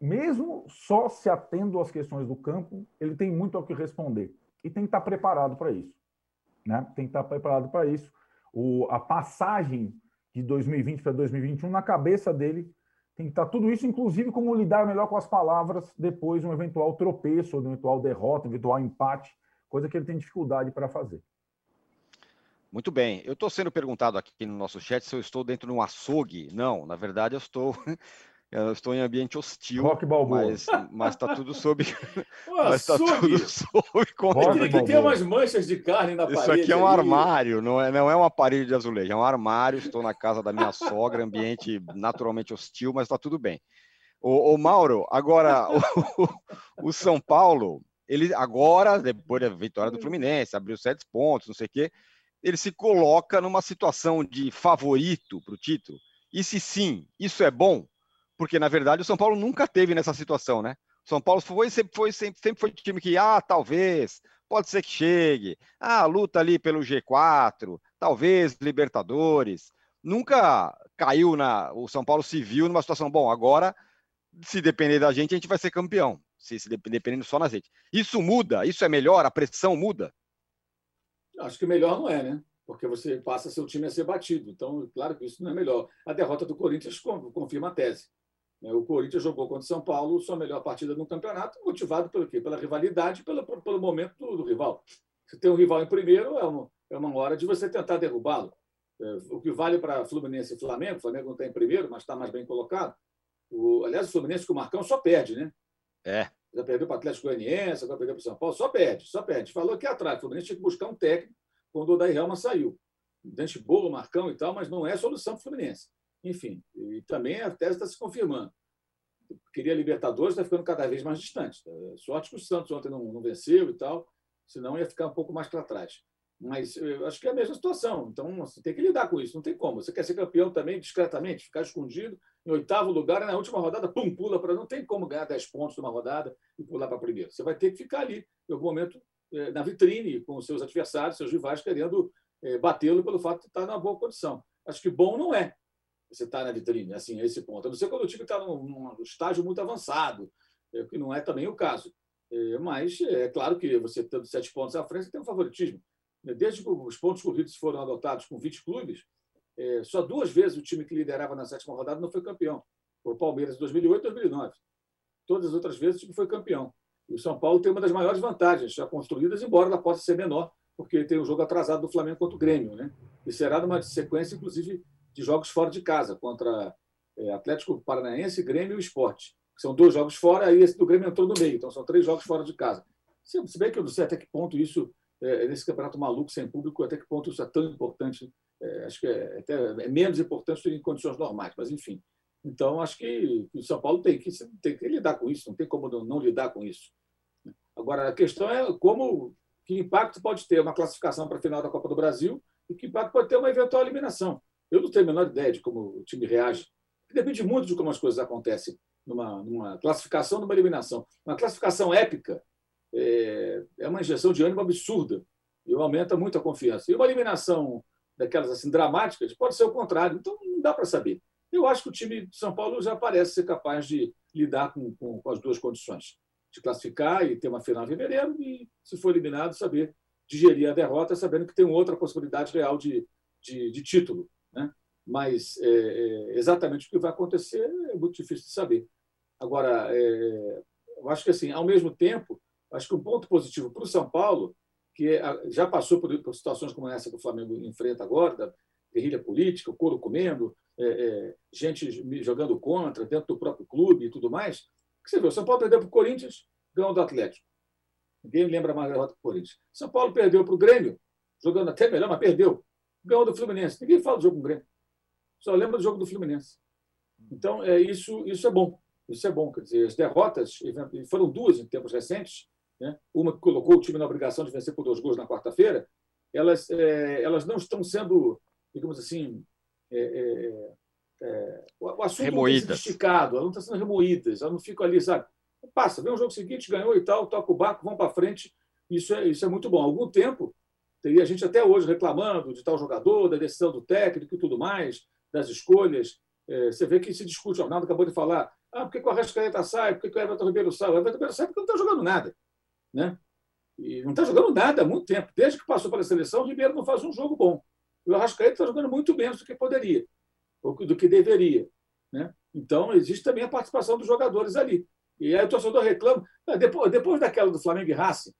mesmo só se atendo às questões do campo, ele tem muito ao que responder. E tem que estar preparado para isso. Né? Tem que estar preparado para isso. O, a passagem de 2020 para 2021, na cabeça dele, tem que estar tudo isso, inclusive como lidar melhor com as palavras depois de um eventual tropeço, de um eventual derrota, um eventual empate, coisa que ele tem dificuldade para fazer. Muito bem. Eu estou sendo perguntado aqui no nosso chat se eu estou dentro de um açougue. Não, na verdade eu estou Eu estou em ambiente hostil. Rock Balboa. Mas, mas tá tudo sob. [LAUGHS] [LAUGHS] Mas tá tudo sob Tem controle. que ter umas manchas de carne na Isso parede. aqui é um ali. armário, não é, não é uma parede de azulejo, é um armário. Estou na casa da minha sogra, ambiente naturalmente hostil, mas está tudo bem. O, Mauro, agora [LAUGHS] o, o São Paulo, ele agora, depois da vitória do Fluminense, abriu sete pontos, não sei o quê, ele se coloca numa situação de favorito para o título. E se sim, isso é bom? Porque, na verdade, o São Paulo nunca teve nessa situação, né? O São Paulo foi, sempre foi sempre, sempre foi time que, ah, talvez, pode ser que chegue, ah, luta ali pelo G4, talvez Libertadores. Nunca caiu na. O São Paulo se viu numa situação, bom, agora, se depender da gente, a gente vai ser campeão. Se, se dependendo só na gente. Isso muda, isso é melhor, a pressão muda. Acho que melhor não é, né? Porque você passa seu time a ser batido. Então, claro que isso não é melhor. A derrota do Corinthians confirma a tese. Né? O Corinthians jogou contra o São Paulo sua melhor partida no campeonato, motivado pelo quê? Pela rivalidade, pelo, pelo momento do, do rival. Se tem um rival em primeiro, é uma, é uma hora de você tentar derrubá-lo. É, o que vale para Fluminense e Flamengo, o Flamengo não está em primeiro, mas está mais bem colocado. O, aliás, o Fluminense com o Marcão só perde, né? É. Já perdeu para o Atlético Goianiense, agora perdeu para o São Paulo, só perde, só perde. Falou aqui atrás, o Fluminense tinha que buscar um técnico quando o Odair Helman saiu. Dante boa, Marcão e tal, mas não é solução para o Fluminense. Enfim, e também a tese está se confirmando. Queria Libertadores, está ficando cada vez mais distante. Sorte que o Santos ontem não, não venceu e tal, senão ia ficar um pouco mais para trás. Mas eu acho que é a mesma situação. Então, você tem que lidar com isso, não tem como. Você quer ser campeão também discretamente, ficar escondido em oitavo lugar, e na última rodada, pum, pula para. Não tem como ganhar 10 pontos numa rodada e pular para primeiro. Você vai ter que ficar ali, em algum momento, eh, na vitrine, com os seus adversários, seus rivais, querendo eh, batê-lo pelo fato de estar numa boa condição. Acho que bom não é você estar na vitrine, assim, esse ponto. A não ser quando o time está num, num estágio muito avançado, eh, que não é também o caso. Mas é claro que você tendo sete pontos à frente, você tem um favoritismo. Desde que os pontos corridos foram adotados com 20 clubes, só duas vezes o time que liderava na sétima rodada não foi campeão. O Palmeiras em 2008 e 2009. Todas as outras vezes o time foi campeão. E o São Paulo tem uma das maiores vantagens já construídas, embora ela possa ser menor, porque tem o jogo atrasado do Flamengo contra o Grêmio. Né? E será numa sequência, inclusive, de jogos fora de casa, contra é, Atlético Paranaense, Grêmio e Esporte. São dois jogos fora, e esse do Grêmio entrou no meio. Então, são três jogos fora de casa. Se, bem que eu não sei até que ponto isso, é, nesse campeonato maluco, sem público, até que ponto isso é tão importante. É, acho que é, até, é menos importante em condições normais, mas enfim. Então, acho que o São Paulo tem que, tem que lidar com isso, não tem como não, não lidar com isso. Agora, a questão é como que impacto pode ter uma classificação para a final da Copa do Brasil e que impacto pode ter uma eventual eliminação. Eu não tenho a menor ideia de como o time reage. Depende muito de como as coisas acontecem numa, numa classificação, numa eliminação. Uma classificação épica é, é uma injeção de ânimo absurda e aumenta muito a confiança. E uma eliminação daquelas assim dramáticas pode ser o contrário. Então, não dá para saber. Eu acho que o time de São Paulo já parece ser capaz de lidar com, com, com as duas condições de classificar e ter uma final em fevereiro e, se for eliminado, saber digerir a derrota, sabendo que tem outra possibilidade real de, de, de título. Mas é, é, exatamente o que vai acontecer é muito difícil de saber. Agora, é, eu acho que, assim, ao mesmo tempo, acho que um ponto positivo para o São Paulo, que é, já passou por, por, situações como essa que o Flamengo enfrenta agora, da guerrilha política, o couro comendo, é, é, gente jogando contra dentro do próprio clube e tudo mais, você vê, o São Paulo perdeu para o Corinthians, ganhou do Atlético. Ninguém lembra mais da derrota do Corinthians. São Paulo perdeu para o Grêmio, jogando até melhor, mas perdeu. Ganhou do Fluminense. Ninguém fala do jogo com o Grêmio. Só lembra do jogo do Fluminense. Então, é, isso, isso é bom. Isso é bom. Quer dizer, as derrotas foram duas em tempos recentes. Né? Uma que colocou o time na obrigação de vencer por dois gols na quarta-feira. Elas, é, elas não estão sendo, digamos assim, é, é é, o assunto remoídas. não está esticado, elas não estão sendo remoídas, elas não ficam ali, sabe? Passa, vem o jogo seguinte, ganhou e tal, toca o barco, vão para frente. Isso é, isso é muito bom. Há algum tempo, teria gente até hoje reclamando de tal jogador, da decisão do técnico e tudo mais, das escolhas. É, você vê que se discute, o Arnaldo acabou de falar, ah, por que o Arrascaeta sai, por que o Everton Ribeiro sai? O Everton Ribeiro sai porque não está jogando nada. Né? E não está jogando nada há muito tempo. Desde que passou pela seleção, o Ribeiro não faz um jogo bom. E o Arrascaeta está jogando muito menos do que poderia do que deveria. Né? Então, existe também a participação dos jogadores ali. E aí o torcedor reclama. Ah, depois, depois daquela do Flamengo e Racing,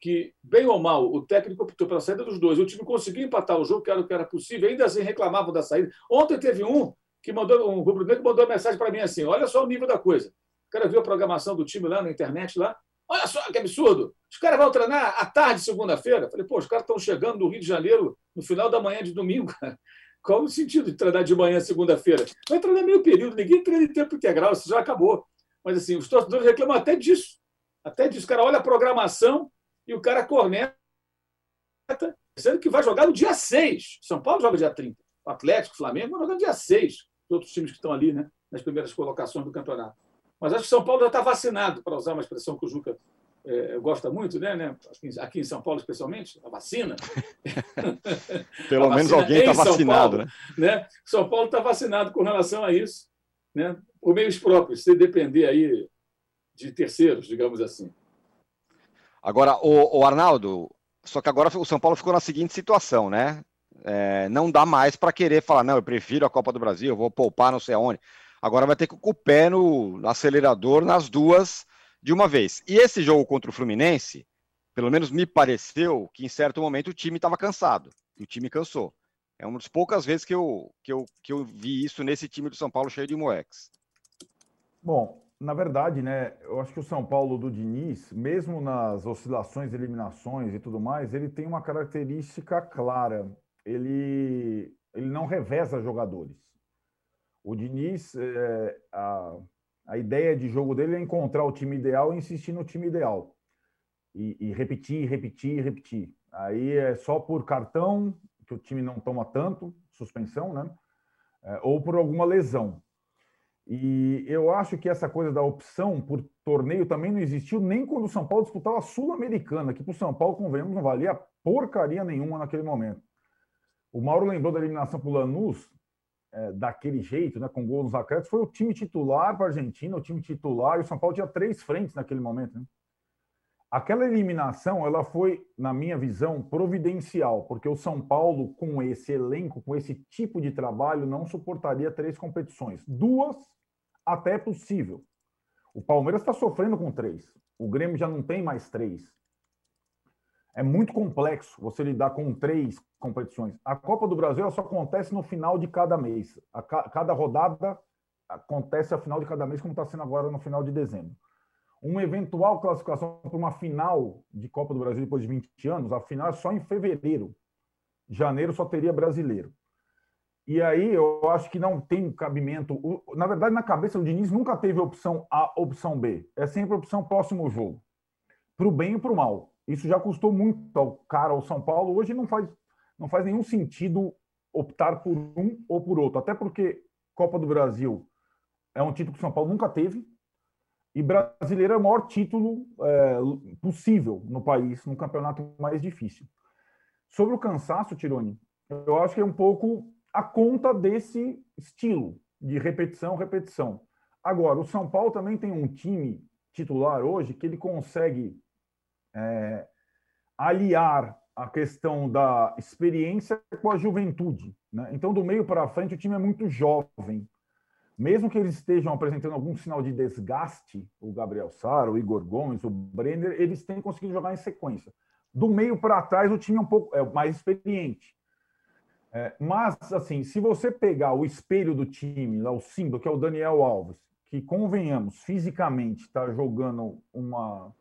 que, bem ou mal, o técnico optou pela saída dos dois, o time conseguiu empatar o jogo, que era o que era possível, ainda assim reclamavam da saída. Ontem teve um que mandou um rubro-negro mandou uma mensagem para mim assim: olha só o nível da coisa. O cara viu a programação do time lá na internet lá. Olha só que absurdo! Os caras vão treinar à tarde, segunda-feira. Falei, pô, os caras estão chegando no Rio de Janeiro no final da manhã de domingo. [LAUGHS] Qual o sentido de treinar de manhã, segunda-feira? Vai treinar meio período, ninguém treina em tempo integral, isso já acabou. Mas assim, os torcedores reclamam até disso. Até disso. O cara olha a programação e o cara corneta, sendo que vai jogar no dia 6. São Paulo joga dia 30. O Atlético, Flamengo vão jogar no dia 6. Os outros times que estão ali, né? Nas primeiras colocações do campeonato. Mas acho que São Paulo já está vacinado, para usar uma expressão que o Juca é, gosta muito, né, né? Aqui em São Paulo, especialmente, a vacina. [LAUGHS] Pelo a menos vacina alguém está vacinado, Paulo, né? né? São Paulo está vacinado com relação a isso, né? Por meios próprios, se depender aí de terceiros, digamos assim. Agora, o, o Arnaldo, só que agora o São Paulo ficou na seguinte situação, né? É, não dá mais para querer falar, não, eu prefiro a Copa do Brasil, eu vou poupar não sei aonde. Agora vai ter que com o pé no acelerador nas duas de uma vez. E esse jogo contra o Fluminense, pelo menos me pareceu que em certo momento o time estava cansado. E o time cansou. É uma das poucas vezes que eu, que, eu, que eu vi isso nesse time do São Paulo cheio de moex. Bom, na verdade, né, eu acho que o São Paulo do Diniz, mesmo nas oscilações, eliminações e tudo mais, ele tem uma característica clara. Ele, ele não reveza jogadores. O Diniz, é, a, a ideia de jogo dele é encontrar o time ideal e insistir no time ideal. E, e repetir, repetir, repetir. Aí é só por cartão, que o time não toma tanto, suspensão, né? É, ou por alguma lesão. E eu acho que essa coisa da opção por torneio também não existiu nem quando o São Paulo disputava a Sul-Americana, que para o São Paulo, convenhamos, não valia porcaria nenhuma naquele momento. O Mauro lembrou da eliminação para o Lanús, é, daquele jeito, né, com gols nos acréscimos, foi o time titular para a Argentina, o time titular, e o São Paulo tinha três frentes naquele momento. Né? Aquela eliminação, ela foi, na minha visão, providencial, porque o São Paulo, com esse elenco, com esse tipo de trabalho, não suportaria três competições. Duas, até é possível. O Palmeiras está sofrendo com três. O Grêmio já não tem mais três é muito complexo você lidar com três competições. A Copa do Brasil só acontece no final de cada mês. A ca cada rodada acontece a final de cada mês, como está sendo agora no final de dezembro. Uma eventual classificação para uma final de Copa do Brasil depois de 20 anos, a final é só em fevereiro. Janeiro só teria brasileiro. E aí eu acho que não tem cabimento. Na verdade, na cabeça do Diniz nunca teve opção A, opção B. É sempre opção próximo jogo. Para o bem e para o mal. Isso já custou muito ao cara ao São Paulo. Hoje não faz, não faz nenhum sentido optar por um ou por outro. Até porque Copa do Brasil é um título que o São Paulo nunca teve. E brasileiro é o maior título é, possível no país, no campeonato mais difícil. Sobre o cansaço, Tironi, eu acho que é um pouco a conta desse estilo de repetição, repetição. Agora, o São Paulo também tem um time titular hoje que ele consegue é, aliar a questão da experiência com a juventude. Né? Então, do meio para frente, o time é muito jovem. Mesmo que eles estejam apresentando algum sinal de desgaste, o Gabriel Sara, o Igor Gomes, o Brenner, eles têm conseguido jogar em sequência. Do meio para trás, o time é um pouco é mais experiente. É, mas, assim, se você pegar o espelho do time, lá, o símbolo, que é o Daniel Alves, que, convenhamos, fisicamente está jogando uma,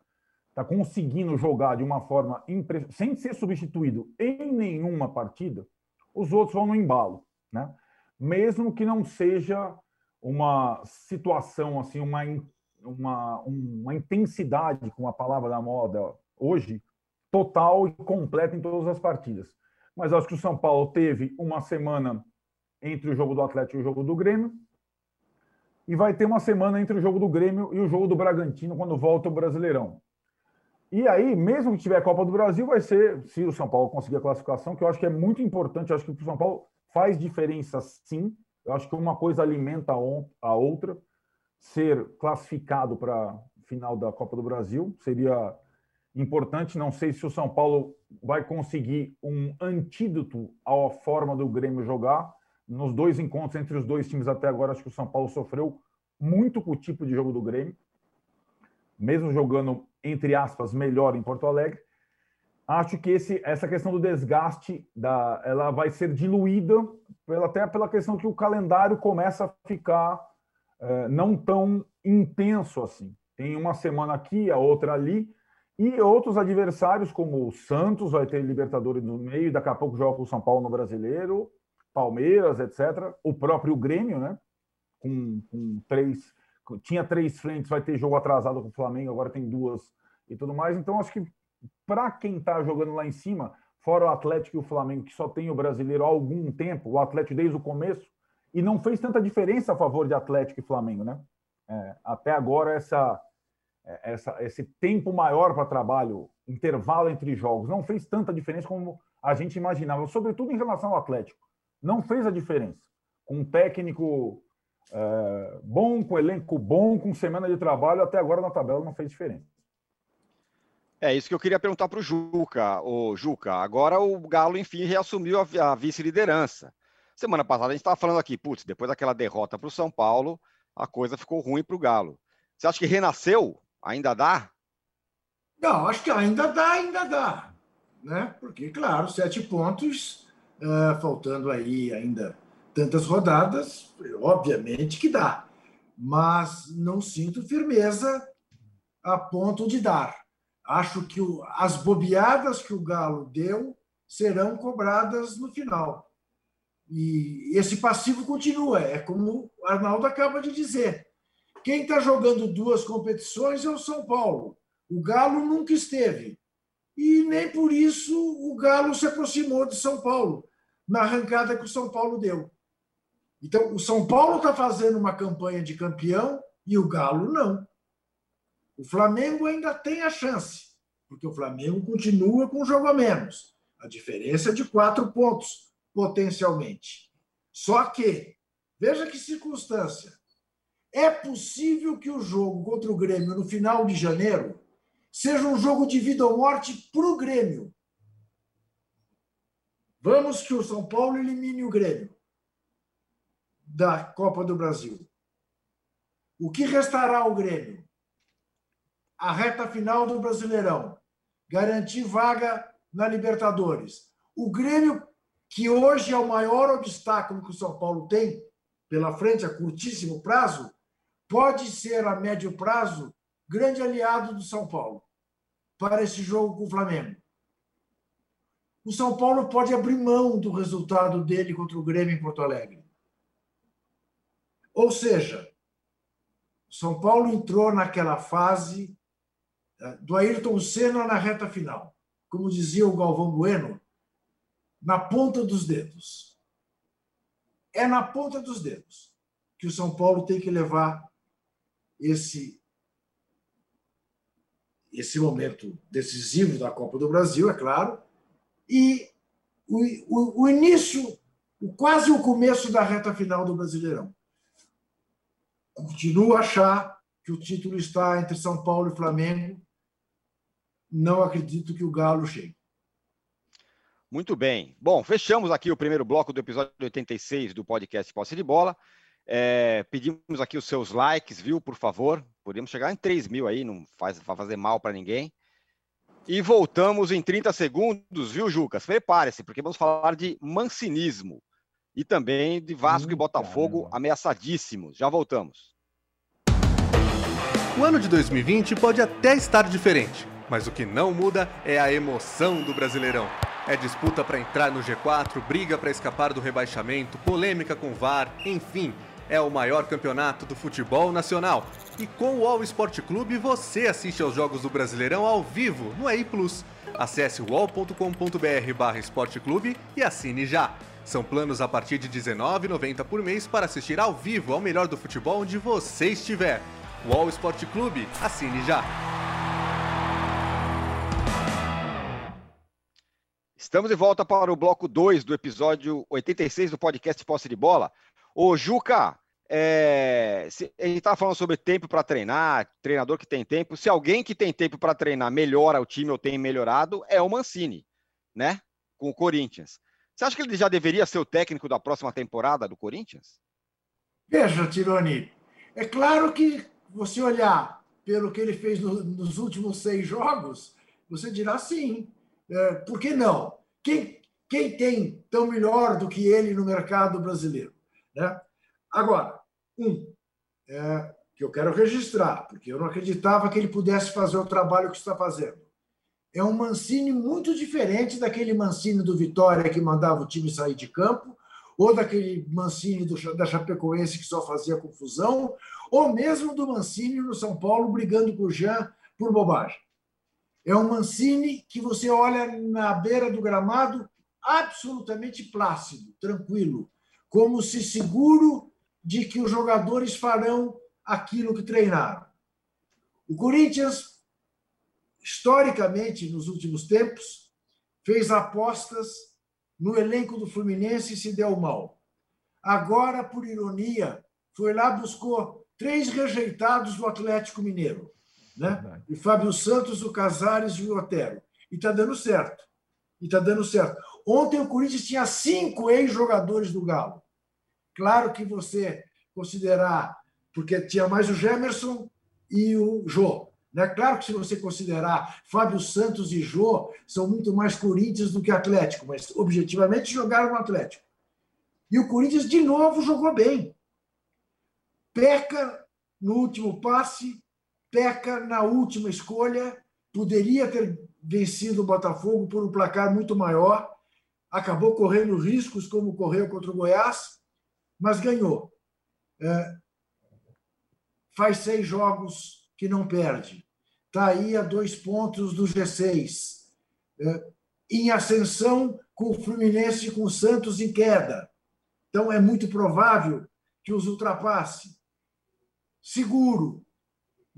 está conseguindo jogar de uma forma impre... sem ser substituído em nenhuma partida, os outros vão no embalo, né? Mesmo que não seja uma situação assim, uma, uma, uma intensidade, com a palavra da moda hoje, total e completa em todas as partidas. Mas acho que o São Paulo teve uma semana entre o jogo do Atlético e o jogo do Grêmio, e vai ter uma semana entre o jogo do Grêmio e o jogo do Bragantino quando volta o Brasileirão. E aí, mesmo que tiver Copa do Brasil, vai ser, se o São Paulo conseguir a classificação, que eu acho que é muito importante, acho que o São Paulo faz diferença sim. Eu acho que uma coisa alimenta a outra. Ser classificado para final da Copa do Brasil seria importante. Não sei se o São Paulo vai conseguir um antídoto à forma do Grêmio jogar. Nos dois encontros entre os dois times até agora, acho que o São Paulo sofreu muito com o tipo de jogo do Grêmio mesmo jogando, entre aspas, melhor em Porto Alegre. acho que esse, essa questão do desgaste da, ela vai ser diluída pela, até pela questão que o calendário começa a ficar é, não tão intenso assim. Tem uma semana aqui, a outra ali, e outros adversários, como o Santos, vai ter Libertadores no meio, daqui a pouco joga o São Paulo no Brasileiro, Palmeiras, etc. O próprio Grêmio, né? Com, com três. Tinha três frentes, vai ter jogo atrasado com o Flamengo, agora tem duas e tudo mais. Então, acho que para quem está jogando lá em cima, fora o Atlético e o Flamengo, que só tem o brasileiro há algum tempo, o Atlético desde o começo, e não fez tanta diferença a favor de Atlético e Flamengo, né? É, até agora, essa, essa, esse tempo maior para trabalho, intervalo entre jogos, não fez tanta diferença como a gente imaginava, sobretudo em relação ao Atlético. Não fez a diferença. Com um técnico é, bom, com elenco bom, com semana de trabalho, até agora na tabela não fez diferença. É isso que eu queria perguntar para o Juca. O Juca, agora o Galo, enfim, reassumiu a, a vice-liderança. Semana passada a gente estava falando aqui, putz, depois daquela derrota para o São Paulo, a coisa ficou ruim para o Galo. Você acha que renasceu? Ainda dá? Não, acho que ainda dá, ainda dá. Né? Porque, claro, sete pontos, uh, faltando aí ainda tantas rodadas, obviamente que dá. Mas não sinto firmeza a ponto de dar. Acho que o, as bobeadas que o Galo deu serão cobradas no final. E esse passivo continua, é como o Arnaldo acaba de dizer. Quem está jogando duas competições é o São Paulo. O Galo nunca esteve. E nem por isso o Galo se aproximou de São Paulo, na arrancada que o São Paulo deu. Então, o São Paulo está fazendo uma campanha de campeão e o Galo não. O Flamengo ainda tem a chance, porque o Flamengo continua com um jogo a menos. A diferença é de quatro pontos, potencialmente. Só que, veja que circunstância. É possível que o jogo contra o Grêmio no final de janeiro seja um jogo de vida ou morte para o Grêmio. Vamos que o São Paulo elimine o Grêmio da Copa do Brasil. O que restará ao Grêmio? a reta final do Brasileirão, garantir vaga na Libertadores. O Grêmio, que hoje é o maior obstáculo que o São Paulo tem pela frente a curtíssimo prazo, pode ser a médio prazo grande aliado do São Paulo para esse jogo com o Flamengo. O São Paulo pode abrir mão do resultado dele contra o Grêmio em Porto Alegre. Ou seja, o São Paulo entrou naquela fase do Ayrton Senna na reta final. Como dizia o Galvão Bueno, na ponta dos dedos. É na ponta dos dedos que o São Paulo tem que levar esse esse momento decisivo da Copa do Brasil, é claro, e o, o, o início, quase o começo da reta final do Brasileirão. Continuo a achar que o título está entre São Paulo e Flamengo não acredito que o Galo chegue. Muito bem. Bom, fechamos aqui o primeiro bloco do episódio 86 do podcast Posse de Bola. É, pedimos aqui os seus likes, viu, por favor. Podemos chegar em 3 mil aí, não faz, vai fazer mal para ninguém. E voltamos em 30 segundos, viu, Jucas? Prepare-se, porque vamos falar de mancinismo e também de Vasco hum, e Botafogo caramba. ameaçadíssimos. Já voltamos. O ano de 2020 pode até estar diferente mas o que não muda é a emoção do Brasileirão. É disputa para entrar no G4, briga para escapar do rebaixamento, polêmica com VAR, enfim, é o maior campeonato do futebol nacional. E com o All Sport Clube você assiste aos jogos do Brasileirão ao vivo no EI Plus. Acesse wall.com.br esporteclube e assine já. São planos a partir de R$19,90 por mês para assistir ao vivo ao melhor do futebol onde você estiver. Wall Sport Clube, assine já! Estamos de volta para o bloco 2 do episódio 86 do podcast Posse de Bola. Ô, Juca, é, se, a gente estava falando sobre tempo para treinar, treinador que tem tempo. Se alguém que tem tempo para treinar melhora o time ou tem melhorado, é o Mancini, né? Com o Corinthians. Você acha que ele já deveria ser o técnico da próxima temporada do Corinthians? Veja, Tironi, é claro que você olhar pelo que ele fez no, nos últimos seis jogos, você dirá sim É, por que não? Quem, quem tem tão melhor do que ele no mercado brasileiro? Né? Agora, um, é, que eu quero registrar, porque eu não acreditava que ele pudesse fazer o trabalho que está fazendo. É um Mancini muito diferente daquele Mancini do Vitória que mandava o time sair de campo, ou daquele Mancini do, da Chapecoense que só fazia confusão, ou mesmo do Mancini no São Paulo brigando com o Jean por bobagem. É um Mancini que você olha na beira do gramado absolutamente plácido, tranquilo, como se seguro de que os jogadores farão aquilo que treinaram. O Corinthians, historicamente, nos últimos tempos, fez apostas no elenco do Fluminense e se deu mal. Agora, por ironia, foi lá buscou três rejeitados do Atlético Mineiro, né? E Fábio Santos, o Casares e o Otero. E está dando certo. E está dando certo. Ontem o Corinthians tinha cinco ex-jogadores do Galo. Claro que você considerar porque tinha mais o Gemerson e o Jô. Né? Claro que se você considerar Fábio Santos e Jô, são muito mais Corinthians do que Atlético, mas objetivamente jogaram no Atlético. E o Corinthians, de novo, jogou bem. Peca no último passe, peca na última escolha, poderia ter vencido o Botafogo por um placar muito maior, acabou correndo riscos, como correu contra o Goiás, mas ganhou. É, faz seis jogos que não perde. Está aí a dois pontos do G6. É, em ascensão com o Fluminense e com o Santos em queda. Então é muito provável que os ultrapasse. Seguro.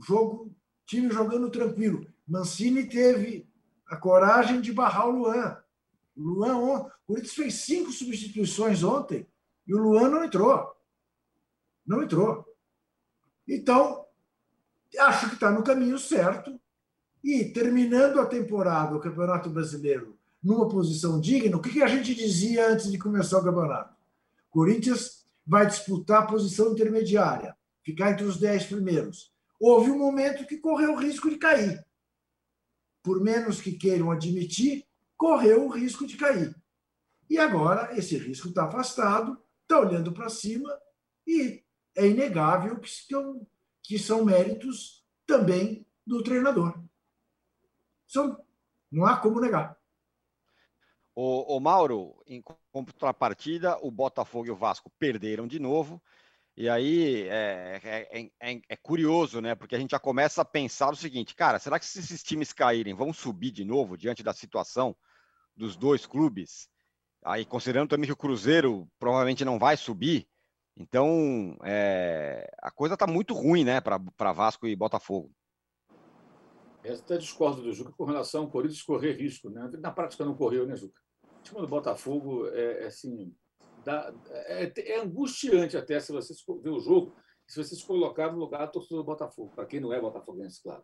Jogo, time jogando tranquilo. Mancini teve a coragem de barrar o Luan. Luan, o Corinthians fez cinco substituições ontem e o Luan não entrou. Não entrou. Então, acho que está no caminho certo. E terminando a temporada, o Campeonato Brasileiro, numa posição digna, o que a gente dizia antes de começar o campeonato? Corinthians vai disputar a posição intermediária, ficar entre os dez primeiros. Houve um momento que correu o risco de cair. Por menos que queiram admitir, correu o risco de cair. E agora esse risco está afastado, está olhando para cima e é inegável que são, que são méritos também do treinador. São, não há como negar. O, o Mauro, em contrapartida, o Botafogo e o Vasco perderam de novo. E aí é, é, é, é, curioso, né? Porque a gente já começa a pensar o seguinte, cara, será que se esses times caírem, vão subir de novo diante da situação dos dois clubes? Aí, considerando também que o Cruzeiro provavelmente não vai subir, então, é, a coisa está muito ruim, né, para Vasco e Botafogo. Eu até discordo do Juca com relação ao Corinthians correr risco. Né? Na prática não correu, né, Juca? O time do Botafogo é, é assim. Dá, é, é, angustiante até se você ver o jogo, se você se colocar no lugar do torcedor do Botafogo, para quem não é botafoguense, claro.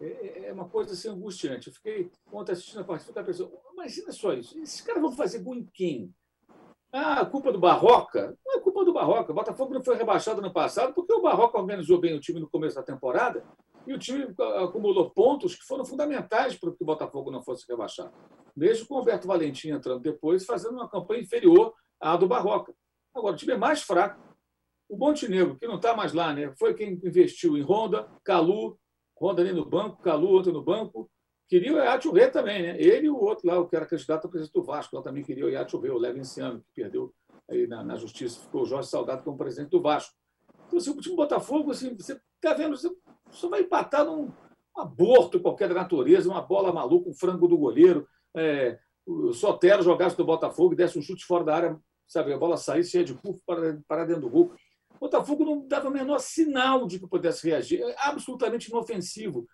É, é, uma coisa assim angustiante. Eu fiquei ontem assistindo a partida e pensando, imagina só isso. Esses caras vão fazer gol em quem? Ah, culpa do Barroca? Não é culpa do Barroca. O Botafogo não foi rebaixado no passado porque o Barroca organizou bem o time no começo da temporada e o time acumulou pontos que foram fundamentais para que o Botafogo não fosse rebaixado. Mesmo com o Alberto Valentim entrando depois, fazendo uma campanha inferior à do Barroca. Agora, o time é mais fraco. O Montenegro, que não está mais lá, né? foi quem investiu em Honda, Calu, Honda ali no banco, Calu ontem no banco, Queria o Iachurê também, né? Ele e o outro lá, o que era candidato a presidente do Vasco, lá também queria o Iachurê, o Levenciano, que perdeu aí na, na, justiça, ficou o Jorge Salgado como presidente do Vasco. Então, assim, o time Botafogo, assim, você está vendo, você só vai empatar num um aborto qualquer da natureza, uma bola maluca, um frango do goleiro, é, o Sotero jogasse do Botafogo e desse um chute fora da área, sabe, a bola saísse cheia de pufo para, para dentro do gol. Botafogo não dava o menor sinal de que pudesse reagir, é absolutamente inofensivo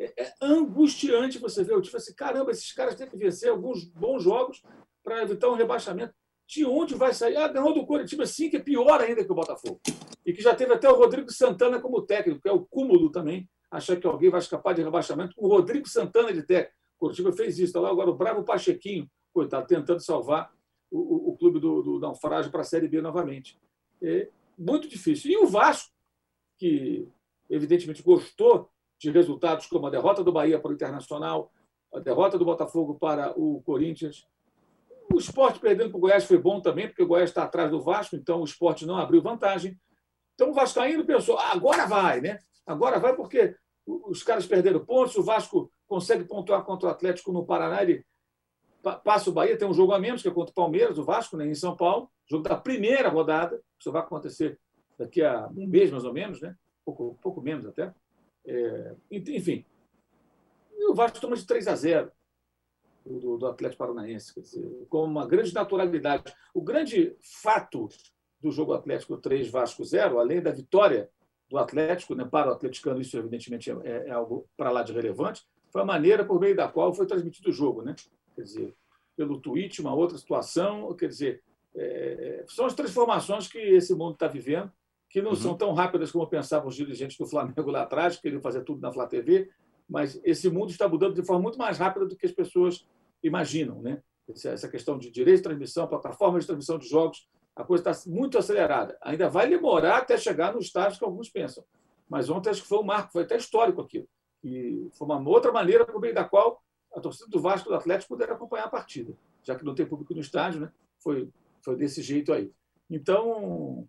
é, é angustiante você ver o time assim, caramba, esses caras têm que vencer alguns bons jogos para evitar um rebaixamento. De onde vai sair? Ah, ganhou do Coritiba sim, que é pior ainda que o Botafogo. E que já teve até o Rodrigo Santana como técnico, que é o cúmulo também, achar que alguém vai escapar de rebaixamento o Rodrigo Santana de técnico. O Coritiba fez isso. Tá lá agora o Bravo Pachequinho, coitado, tentando salvar o, o, o clube do, do naufrágio para a Série B novamente. É muito difícil. E o Vasco, que evidentemente gostou de resultados como a derrota do Bahia para o Internacional, a derrota do Botafogo para o Corinthians. O esporte perdendo para o Goiás foi bom também, porque o Goiás está atrás do Vasco, então o esporte não abriu vantagem. Então o Vascaíno pensou, ah, agora vai, né? Agora vai porque os caras perderam pontos, o Vasco consegue pontuar contra o Atlético no Paraná, ele passa o Bahia, tem um jogo a menos, que é contra o Palmeiras, o Vasco, né, em São Paulo, jogo da primeira rodada, isso vai acontecer daqui a um mês, mais ou menos, né? pouco, pouco menos até. É, enfim, o Vasco toma de 3 a 0 do, do Atlético Paranaense, dizer, com uma grande naturalidade. O grande fato do jogo Atlético 3 Vasco 0, além da vitória do Atlético, né, para o atleticano, isso evidentemente é, é algo para lá de relevante, foi a maneira por meio da qual foi transmitido o jogo. Né? Quer dizer, pelo tweet, uma outra situação, quer dizer, é, são as transformações que esse mundo está vivendo, que não uhum. são tão rápidas como pensavam os dirigentes do Flamengo lá atrás, que queriam fazer tudo na Flá TV, mas esse mundo está mudando de forma muito mais rápida do que as pessoas imaginam. Né? Essa questão de direito de transmissão, plataforma de transmissão de jogos, a coisa está muito acelerada. Ainda vai demorar até chegar no estágio que alguns pensam. Mas ontem acho que foi um marco, foi até histórico aquilo. E foi uma outra maneira por meio da qual a torcida do Vasco do Atlético puder acompanhar a partida, já que não tem público no estádio, né? Foi, foi desse jeito aí. Então,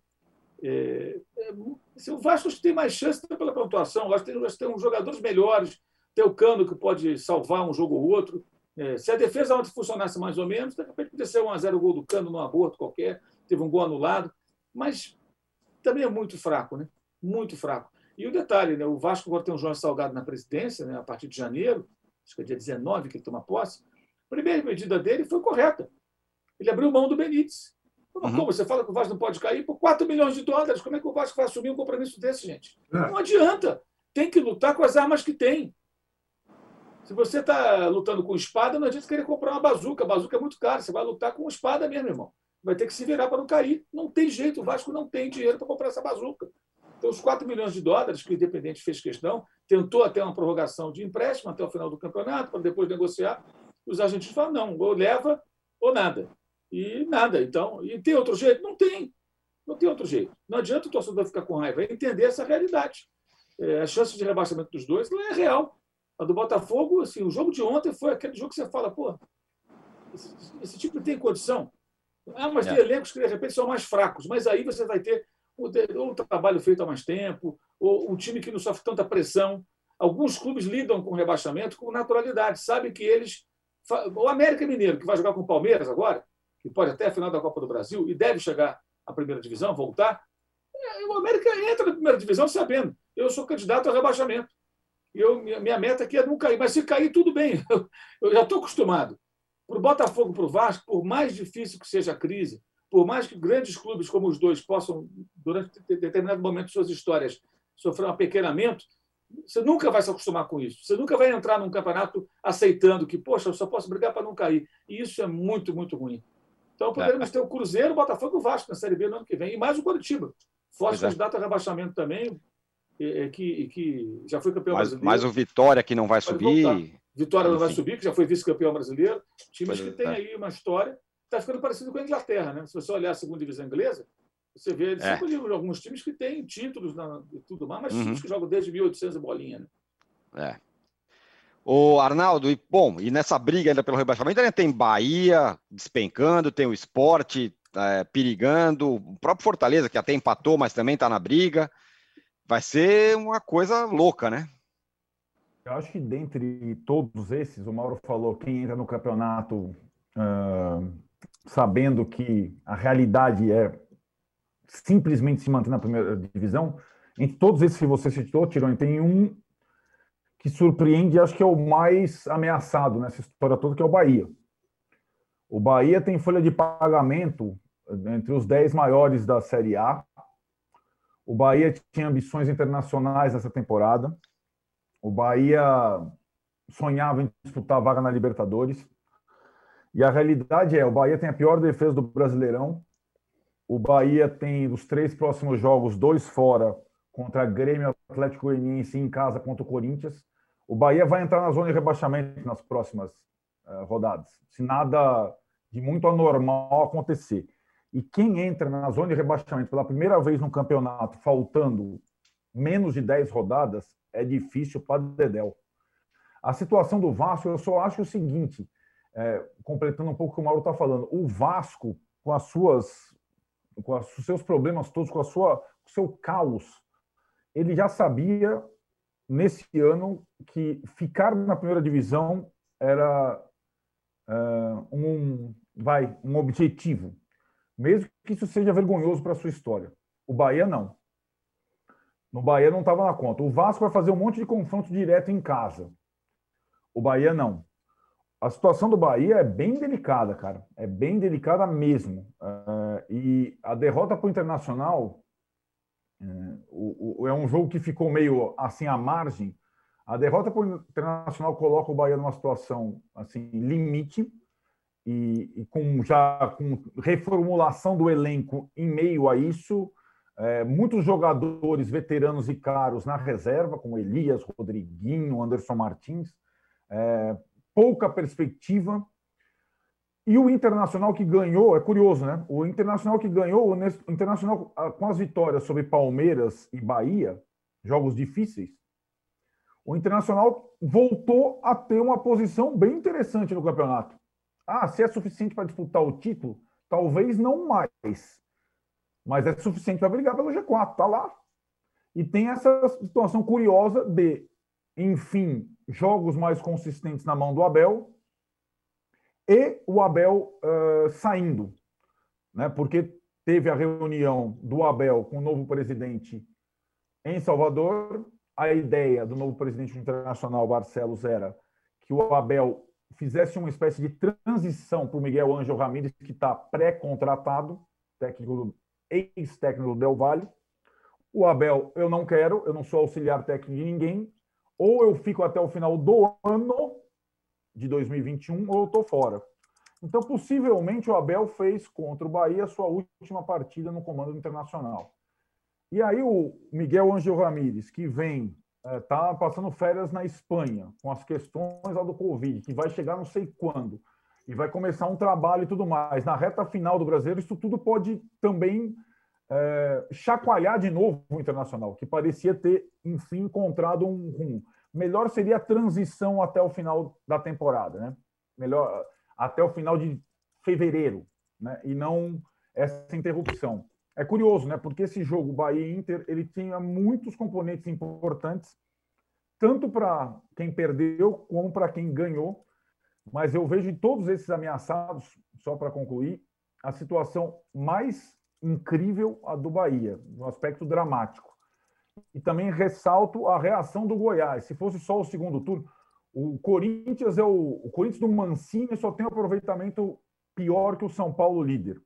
é, é, assim, o Vasco tem mais chance pela pontuação. O Vasco tem, tem uns jogadores melhores, tem o Cano que pode salvar um jogo ou outro. É, se a defesa ontem funcionasse mais ou menos, de repente podia ser 1x0 o gol do Cano no aborto qualquer, teve um gol anulado, mas também é muito fraco, né? Muito fraco. E o detalhe, né? o Vasco agora tem o João Salgado na presidência, né? a partir de janeiro, acho que é dia 19 que ele toma posse. A primeira medida dele foi correta. Ele abriu mão do Benítez. Uhum. Como você fala que o Vasco não pode cair por 4 milhões de dólares? Como é que o Vasco vai assumir um compromisso desse, gente? É. Não adianta. Tem que lutar com as armas que tem. Se você está lutando com espada, não adianta querer comprar uma bazuca. A bazuca é muito cara. Você vai lutar com espada mesmo, irmão. Vai ter que se virar para não cair. Não tem jeito. O Vasco não tem dinheiro para comprar essa bazuca. Então, os 4 milhões de dólares que o Independente fez questão, tentou até uma prorrogação de empréstimo até o final do campeonato, para depois negociar. Os argentinos falam: não, ou leva ou nada. E nada. Então, e tem outro jeito? Não tem. Não tem outro jeito. Não adianta o torcedor ficar com raiva, é entender essa realidade. É, a chance de rebaixamento dos dois não é real. A do Botafogo, assim, o jogo de ontem foi aquele jogo que você fala, pô, esse, esse tipo tem condição. Ah, mas é. tem elencos que de repente são mais fracos, mas aí você vai ter ou um trabalho feito há mais tempo, ou um time que não sofre tanta pressão. Alguns clubes lidam com o rebaixamento com naturalidade, sabem que eles. O América Mineiro, que vai jogar com o Palmeiras agora, que pode até a final da Copa do Brasil e deve chegar à primeira divisão, voltar. É, o América entra na primeira divisão sabendo, eu sou candidato a rebaixamento. Eu, minha meta aqui é não cair, mas se cair, tudo bem, [LAUGHS] eu já estou acostumado. Para o Botafogo, para o Vasco, por mais difícil que seja a crise, por mais que grandes clubes como os dois possam, durante determinado momento de suas histórias, sofrer um apequenamento, você nunca vai se acostumar com isso. Você nunca vai entrar num campeonato aceitando que, poxa, eu só posso brigar para não cair. E isso é muito, muito ruim. Então, poderemos é. ter o Cruzeiro, o Botafogo e o Vasco na Série B no ano que vem. E mais o Curitiba. Forte é. candidato a rebaixamento também, que, que já foi campeão mais, brasileiro. Mais o Vitória, que não vai subir. Voltar. Vitória não vai subir, que já foi vice-campeão brasileiro. Times que têm é. aí uma história está ficando parecido com a Inglaterra. Né? Se você olhar a segunda divisão inglesa, você vê é. alguns times que têm títulos e tudo mais, mas uhum. times que jogam desde 1800 e bolinha. Né? É. O Arnaldo, e, bom, e nessa briga ainda pelo rebaixamento, ainda tem Bahia despencando, tem o esporte é, perigando, o próprio Fortaleza, que até empatou, mas também está na briga. Vai ser uma coisa louca, né? Eu acho que dentre todos esses, o Mauro falou, quem entra no campeonato uh, sabendo que a realidade é simplesmente se manter na primeira divisão, entre todos esses que você citou, Tironi, tem um que surpreende, acho que é o mais ameaçado nessa história toda, que é o Bahia. O Bahia tem folha de pagamento entre os 10 maiores da Série A. O Bahia tinha ambições internacionais nessa temporada. O Bahia sonhava em disputar a vaga na Libertadores. E a realidade é, o Bahia tem a pior defesa do Brasileirão. O Bahia tem os três próximos jogos, dois fora, contra Grêmio Atlético Goianiense em casa contra o Corinthians. O Bahia vai entrar na zona de rebaixamento nas próximas uh, rodadas, se nada de muito anormal acontecer. E quem entra na zona de rebaixamento pela primeira vez no campeonato, faltando menos de 10 rodadas, é difícil para Dedel. A situação do Vasco, eu só acho o seguinte, é, completando um pouco o que o Mauro está falando, o Vasco, com as suas, com os seus problemas todos, com a sua, com o seu caos, ele já sabia nesse ano que ficar na primeira divisão era uh, um, vai, um objetivo, mesmo que isso seja vergonhoso para a sua história. O Bahia não. No Bahia não estava na conta. O Vasco vai fazer um monte de confronto direto em casa. O Bahia não. A situação do Bahia é bem delicada, cara. É bem delicada mesmo. Uh, e a derrota para o Internacional uh, é um jogo que ficou meio assim à margem. A derrota para o Internacional coloca o Bahia numa situação assim limite e, e com já com reformulação do elenco em meio a isso. É, muitos jogadores veteranos e caros na reserva, como Elias, Rodriguinho, Anderson Martins, é, pouca perspectiva. E o Internacional que ganhou, é curioso, né? O Internacional que ganhou, o Internacional ah, com as vitórias sobre Palmeiras e Bahia, jogos difíceis, o Internacional voltou a ter uma posição bem interessante no campeonato. Ah, se é suficiente para disputar o título, talvez não mais. Mas é suficiente para brigar pelo G4, tá lá. E tem essa situação curiosa de, enfim, jogos mais consistentes na mão do Abel e o Abel uh, saindo, né? Porque teve a reunião do Abel com o novo presidente em Salvador. A ideia do novo presidente internacional, Barcelos, era que o Abel fizesse uma espécie de transição para o Miguel Ângelo Ramírez, que está pré-contratado, técnico ex-técnico do Del Valle. O Abel, eu não quero, eu não sou auxiliar técnico de ninguém, ou eu fico até o final do ano de 2021, ou eu estou fora. Então, possivelmente, o Abel fez contra o Bahia sua última partida no comando internacional. E aí o Miguel Angel Ramírez, que vem, está é, passando férias na Espanha, com as questões lá do Covid, que vai chegar não sei quando, e vai começar um trabalho e tudo mais. Na reta final do brasileiro, isso tudo pode também é, chacoalhar de novo o Internacional, que parecia ter, enfim, encontrado um rumo. Melhor seria a transição até o final da temporada, né? Melhor até o final de fevereiro, né? E não essa interrupção. É curioso, né? Porque esse jogo Bahia Inter ele tinha muitos componentes importantes, tanto para quem perdeu como para quem ganhou. Mas eu vejo em todos esses ameaçados, só para concluir, a situação mais incrível a do Bahia, no aspecto dramático. E também ressalto a reação do Goiás. Se fosse só o segundo turno, o Corinthians é o, o Corinthians do Mancini só tem um aproveitamento pior que o São Paulo líder.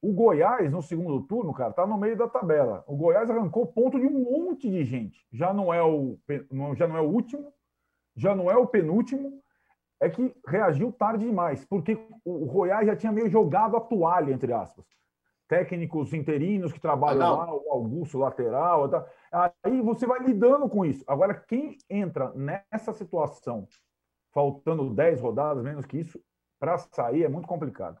O Goiás, no segundo turno, cara, tá no meio da tabela. O Goiás arrancou ponto de um monte de gente. Já não é o, já não é o último, já não é o penúltimo. É que reagiu tarde demais, porque o Goiás já tinha meio jogado a toalha, entre aspas técnicos interinos que trabalham ah, lá, o Augusto lateral. Tá. Aí você vai lidando com isso. Agora, quem entra nessa situação, faltando 10 rodadas, menos que isso, para sair é muito complicado.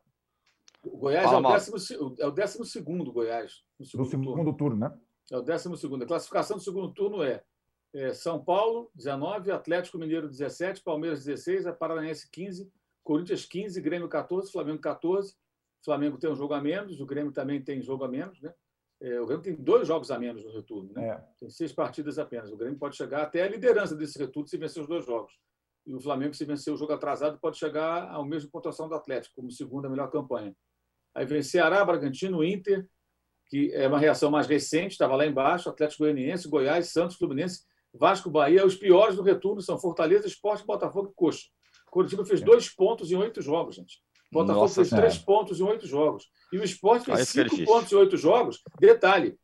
O Goiás é, o décimo, é o décimo segundo, Goiás. Segundo do segundo turno. turno. né? É o décimo segundo. A classificação do segundo turno é, é São Paulo, 19, Atlético Mineiro, 17, Palmeiras, 16, Paranaense, 15, Corinthians, 15, Grêmio, 14, Flamengo, 14, o Flamengo tem um jogo a menos, o Grêmio também tem jogo a menos, né? É, o Grêmio tem dois jogos a menos no retorno, né? É. Tem seis partidas apenas. O Grêmio pode chegar até a liderança desse retorno se vencer os dois jogos. E o Flamengo, se vencer o jogo atrasado, pode chegar ao mesmo pontuação do Atlético, como segunda melhor campanha. Aí vem Ceará, Bragantino, Inter, que é uma reação mais recente, estava lá embaixo, Atlético Goianiense, Goiás, Santos, Fluminense, Vasco, Bahia. Os piores do retorno são Fortaleza, Esporte, Botafogo e Coxa. Curitiba fez é. dois pontos em oito jogos, gente. Botafogo Nossa, fez três pontos em oito jogos. E o esporte fez cinco pontos em oito jogos. Detalhe: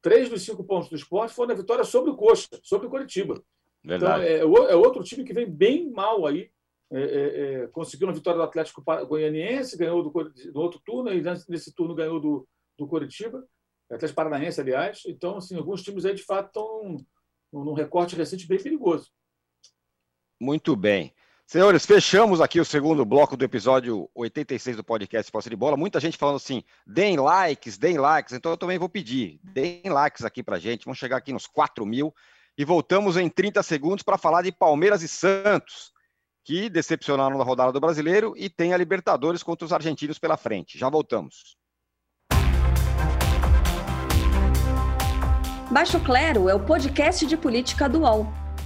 três dos cinco pontos do esporte foram na vitória sobre o Coxa, sobre o Curitiba. Verdade. Então, é, é, outro time que vem bem mal aí. É, é, é conseguiu uma vitória do Atlético Goianiense, ganhou do, do, outro turno, e nesse turno ganhou do, do Curitiba, Atlético Paranaense, aliás. Então, assim, alguns times aí, de fato, estão num recorte recente bem perigoso. Muito bem. Senhores, fechamos aqui o segundo bloco do episódio 86 do podcast Posse de Bola. Muita gente falando assim, deem likes, deem likes. Então eu também vou pedir, deem likes aqui pra gente. Vamos chegar aqui nos 4 mil. e voltamos em 30 segundos para falar de Palmeiras e Santos, que decepcionaram na rodada do Brasileiro e tem a Libertadores contra os argentinos pela frente. Já voltamos. Baixo Clero é o podcast de política do UOL.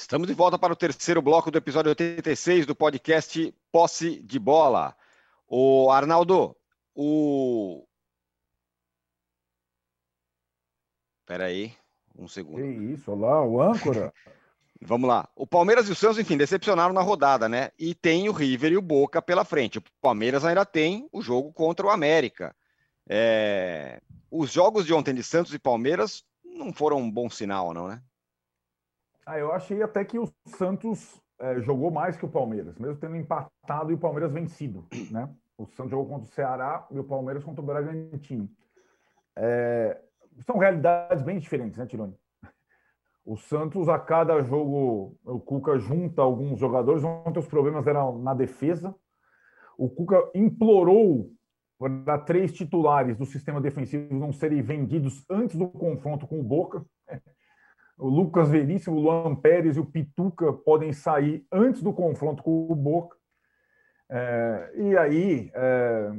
Estamos de volta para o terceiro bloco do episódio 86 do podcast Posse de Bola. O Arnaldo, o. Espera aí, um segundo. Que isso, olá, o âncora. [LAUGHS] Vamos lá. O Palmeiras e o Santos, enfim, decepcionaram na rodada, né? E tem o River e o Boca pela frente. O Palmeiras ainda tem o jogo contra o América. É... Os jogos de ontem de Santos e Palmeiras não foram um bom sinal, não, né? Ah, eu achei até que o Santos é, jogou mais que o Palmeiras, mesmo tendo empatado e o Palmeiras vencido, [CLEARS THROAT] né? O Santos jogou contra o Ceará e o Palmeiras contra o Bragantino. É, são realidades bem diferentes, né, Tironi? O Santos, a cada jogo, o Cuca junta alguns jogadores. Ontem os problemas eram na defesa. O Cuca implorou para três titulares do sistema defensivo não serem vendidos antes do confronto com o Boca o Lucas Veríssimo, o Luan Pérez e o Pituca podem sair antes do confronto com o Boca. É, e aí é,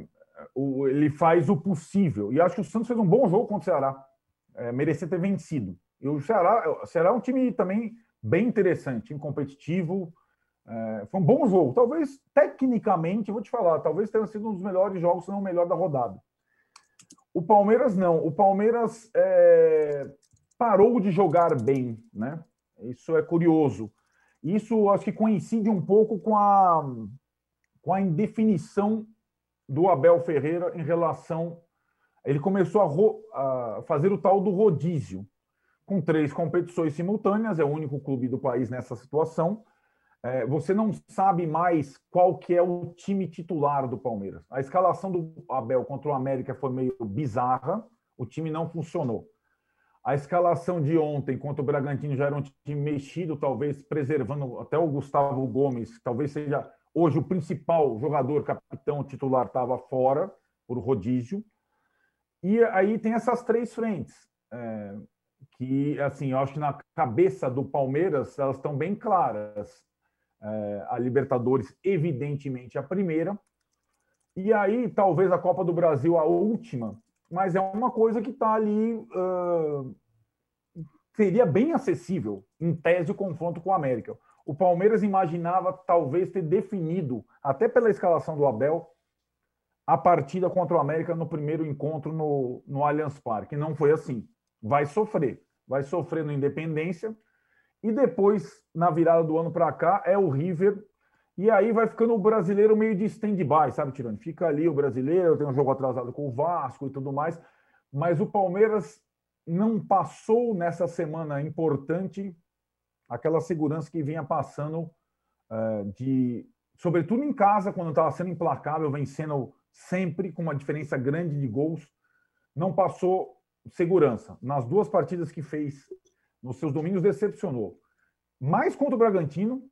o, ele faz o possível. E acho que o Santos fez um bom jogo contra o Ceará. É, merecia ter vencido. E o Ceará, o Ceará é um time também bem interessante, competitivo. É, foi um bom jogo. Talvez, tecnicamente, vou te falar, talvez tenha sido um dos melhores jogos, se não o melhor da rodada. O Palmeiras não. O Palmeiras é, parou de jogar bem, né? Isso é curioso. Isso acho que coincide um pouco com a, com a indefinição do Abel Ferreira em relação. Ele começou a, ro, a fazer o tal do rodízio, com três competições simultâneas, é o único clube do país nessa situação. É, você não sabe mais qual que é o time titular do Palmeiras. A escalação do Abel contra o América foi meio bizarra, o time não funcionou. A escalação de ontem contra o Bragantino já era um time mexido, talvez preservando até o Gustavo Gomes, talvez seja hoje o principal jogador, capitão titular, estava fora por rodízio. E aí tem essas três frentes, é, que, assim, eu acho que na cabeça do Palmeiras elas estão bem claras. É, a Libertadores, evidentemente, a primeira. E aí, talvez a Copa do Brasil, a última, mas é uma coisa que está ali. Uh, seria bem acessível, em tese, o confronto com o América. O Palmeiras imaginava talvez ter definido, até pela escalação do Abel, a partida contra o América no primeiro encontro no, no Allianz Parque. Não foi assim. Vai sofrer. Vai sofrer no Independência. E depois, na virada do ano para cá, é o River e aí vai ficando o brasileiro meio de stand-by, sabe, Tirando? Fica ali o brasileiro, tem um jogo atrasado com o Vasco e tudo mais. Mas o Palmeiras não passou nessa semana importante aquela segurança que vinha passando uh, de, sobretudo em casa, quando estava sendo implacável, vencendo sempre com uma diferença grande de gols, não passou segurança. Nas duas partidas que fez nos seus domínios, decepcionou. Mais contra o Bragantino,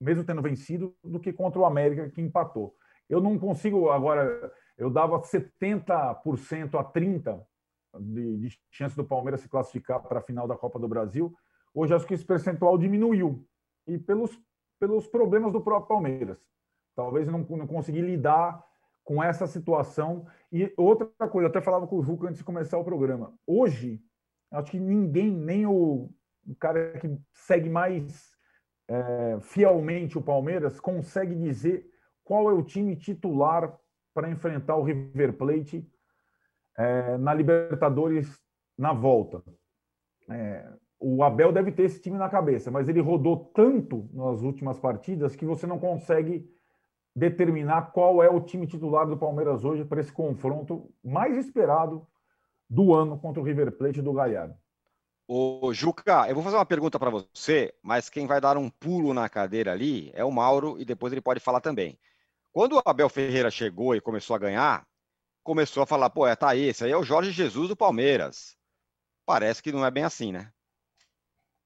mesmo tendo vencido, do que contra o América, que empatou. Eu não consigo agora. Eu dava 70% a 30% de, de chance do Palmeiras se classificar para a final da Copa do Brasil. Hoje acho que esse percentual diminuiu. E pelos, pelos problemas do próprio Palmeiras. Talvez não, não consegui lidar com essa situação. E outra coisa, até falava com o Juca antes de começar o programa. Hoje, acho que ninguém, nem o, o cara que segue mais é, fielmente o Palmeiras, consegue dizer qual é o time titular para enfrentar o River Plate é, na Libertadores na volta. É, o Abel deve ter esse time na cabeça, mas ele rodou tanto nas últimas partidas que você não consegue determinar qual é o time titular do Palmeiras hoje para esse confronto mais esperado do ano contra o River Plate do Galhardo. Ô, Juca, eu vou fazer uma pergunta para você, mas quem vai dar um pulo na cadeira ali é o Mauro e depois ele pode falar também. Quando o Abel Ferreira chegou e começou a ganhar, começou a falar, pô, é, tá aí, esse aí é o Jorge Jesus do Palmeiras. Parece que não é bem assim, né?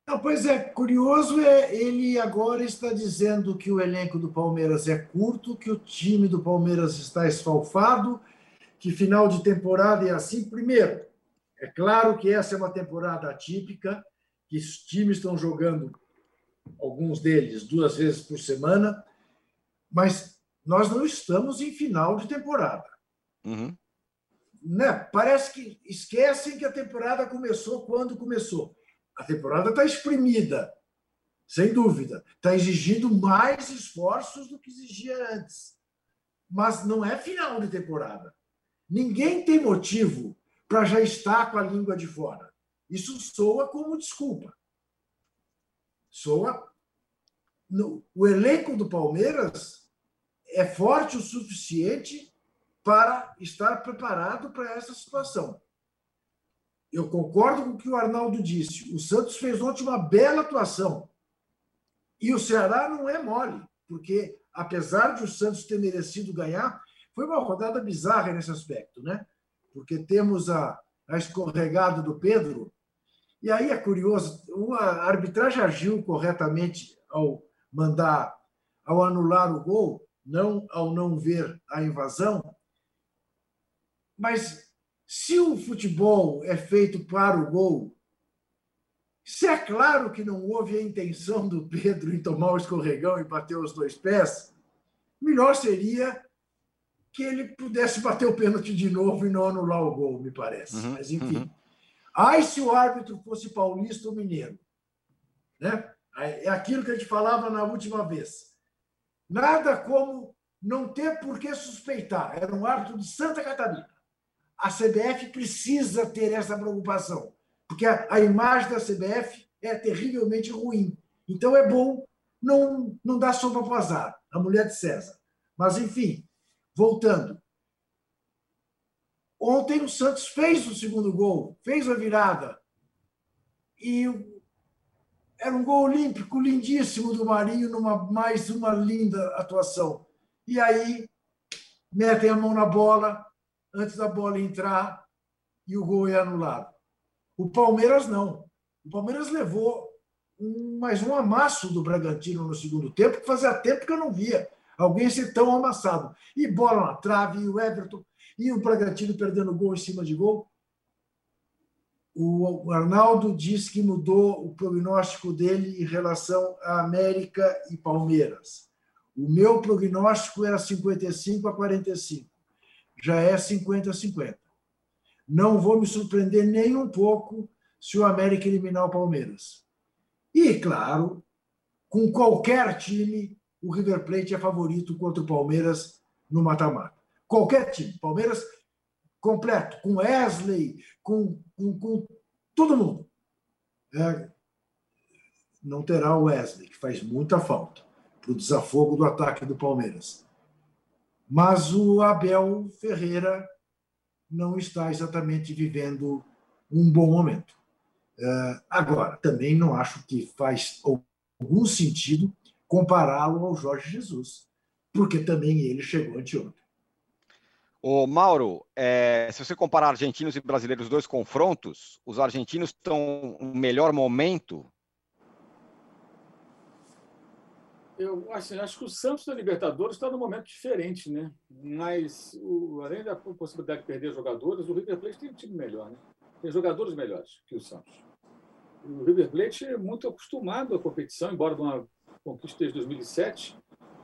Não, pois é, curioso é ele agora está dizendo que o elenco do Palmeiras é curto, que o time do Palmeiras está esfalfado, que final de temporada é assim. Primeiro, é claro que essa é uma temporada atípica, que os times estão jogando, alguns deles, duas vezes por semana, mas nós não estamos em final de temporada. Uhum. Né? Parece que esquecem que a temporada começou quando começou. A temporada está exprimida, sem dúvida. Está exigindo mais esforços do que exigia antes. Mas não é final de temporada. Ninguém tem motivo para já estar com a língua de fora. Isso soa como desculpa. Soa. O elenco do Palmeiras é forte o suficiente para estar preparado para essa situação. Eu concordo com o que o Arnaldo disse. O Santos fez ontem uma bela atuação. E o Ceará não é mole, porque apesar de o Santos ter merecido ganhar, foi uma rodada bizarra nesse aspecto, né? Porque temos a, a escorregada do Pedro. E aí é curioso, a arbitragem agiu corretamente ao mandar, ao anular o gol, não ao não ver a invasão. Mas se o futebol é feito para o gol, se é claro que não houve a intenção do Pedro em tomar o escorregão e bater os dois pés, melhor seria que ele pudesse bater o pênalti de novo e não anular o gol, me parece. Uhum, Mas, enfim. Uhum. Ai, se o árbitro fosse paulista ou mineiro. Né? É aquilo que a gente falava na última vez. Nada como não ter por que suspeitar. Era um árbitro de Santa Catarina a CBF precisa ter essa preocupação, porque a, a imagem da CBF é terrivelmente ruim. Então é bom não, não dar sopa para o azar, a mulher de César. Mas, enfim, voltando. Ontem o Santos fez o segundo gol, fez a virada. E era um gol olímpico lindíssimo do Marinho, numa mais uma linda atuação. E aí metem a mão na bola, antes da bola entrar e o gol é anulado. O Palmeiras não. O Palmeiras levou um, mais um amasso do Bragantino no segundo tempo, que fazia tempo que eu não via alguém ser tão amassado. E bola na trave, e o Everton, e o Bragantino perdendo gol em cima de gol. O Arnaldo disse que mudou o prognóstico dele em relação a América e Palmeiras. O meu prognóstico era 55 a 45 já é 50-50. Não vou me surpreender nem um pouco se o América eliminar o Palmeiras. E, claro, com qualquer time, o River Plate é favorito contra o Palmeiras no mata-mata. Qualquer time. Palmeiras completo, com Wesley, com, com, com todo mundo. É, não terá o Wesley, que faz muita falta para o desafogo do ataque do Palmeiras. Mas o Abel Ferreira não está exatamente vivendo um bom momento. Eh, agora, também não acho que faz algum sentido compará-lo ao Jorge Jesus, porque também ele chegou anteontem. Ô, Mauro, é, se você comparar argentinos e brasileiros, os dois confrontos, os argentinos estão um melhor momento eu assim, acho que o Santos da Libertadores está num momento diferente, né? Mas, o, além da possibilidade de perder jogadores, o River Plate tem um time melhor, né? Tem jogadores melhores que o Santos. O River Plate é muito acostumado à competição, embora de uma conquista desde 2007,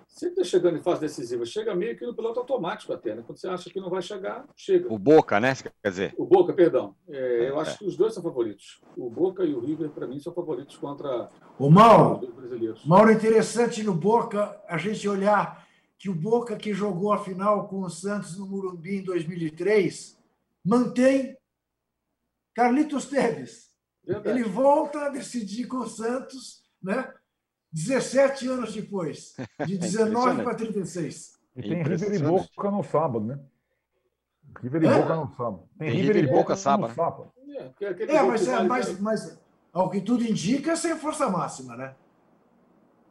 sempre está chegando em fase decisiva. Chega meio que no piloto automático até, né? Quando você acha que não vai chegar, chega. O Boca, né? Quer dizer. O Boca, perdão. É, eu é. acho que os dois são favoritos. O Boca e o River, para mim, são favoritos contra o Mauro. os brasileiros. Mauro, interessante no Boca a gente olhar que o Boca que jogou a final com o Santos no Murumbi em 2003 mantém Carlitos Teves. Verdade. Ele volta a decidir com o Santos, né? 17 anos depois, de [LAUGHS] 19 para 36. E tem River e Boca no sábado, né? River e é? Boca no sábado. Tem, tem River, e Boca sábado. sábado. É, é mas, é, mas, mas ao que tudo indica, sem força máxima, né?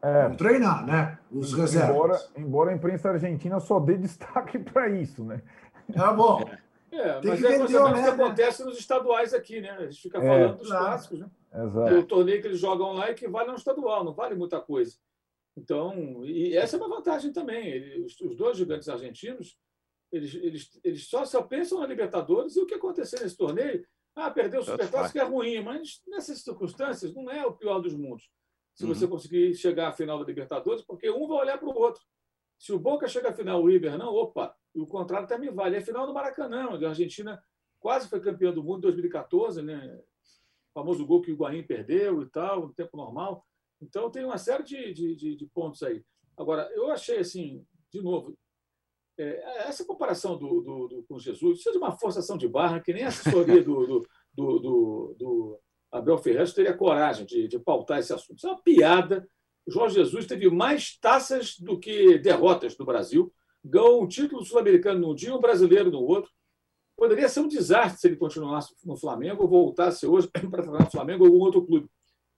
É, Vão treinar, né? Os reservas. embora, embora a imprensa argentina só dê destaque [LAUGHS] para isso, né? Tá bom. É, Tem mas que é o que acontece nos estaduais aqui, né? A gente fica É. falando dos clássicos, né? Exato. O torneio que eles jogam lá equivale a um estadual, não vale muita coisa. Então, e essa é uma vantagem também. Ele- os, os dois gigantes argentinos, eles, eles, eles só, só pensam na Libertadores e o que acontecer nesse torneio. Ah, perdeu o Superclássico é ruim, mas nessas circunstâncias não é o pior dos mundos. Se Uhum. você conseguir chegar à final da Libertadores, porque um vai olhar para o outro. Se o Boca chega à final, o River não, opa, e o contrário também vale. É a final do Maracanã, onde a Argentina quase foi campeã do mundo em 2014, né? Famoso gol que o Higuaín perdeu e tal, no tempo normal. Então, tem uma série de, de, de- pontos aí. Agora, eu achei assim, de novo, é, essa comparação do, do, do- com Jesus, isso é de uma forçação de barra que nem a assessoria do- do Abel Ferreira teria coragem de, de pautar esse assunto. Isso é uma piada. O Jorge Jesus teve mais taças do que derrotas no Brasil, ganhou um título sul-americano num dia, um brasileiro no outro. Poderia ser um desastre se ele continuasse no Flamengo ou voltasse hoje [LAUGHS] para treinar no Flamengo ou algum outro clube.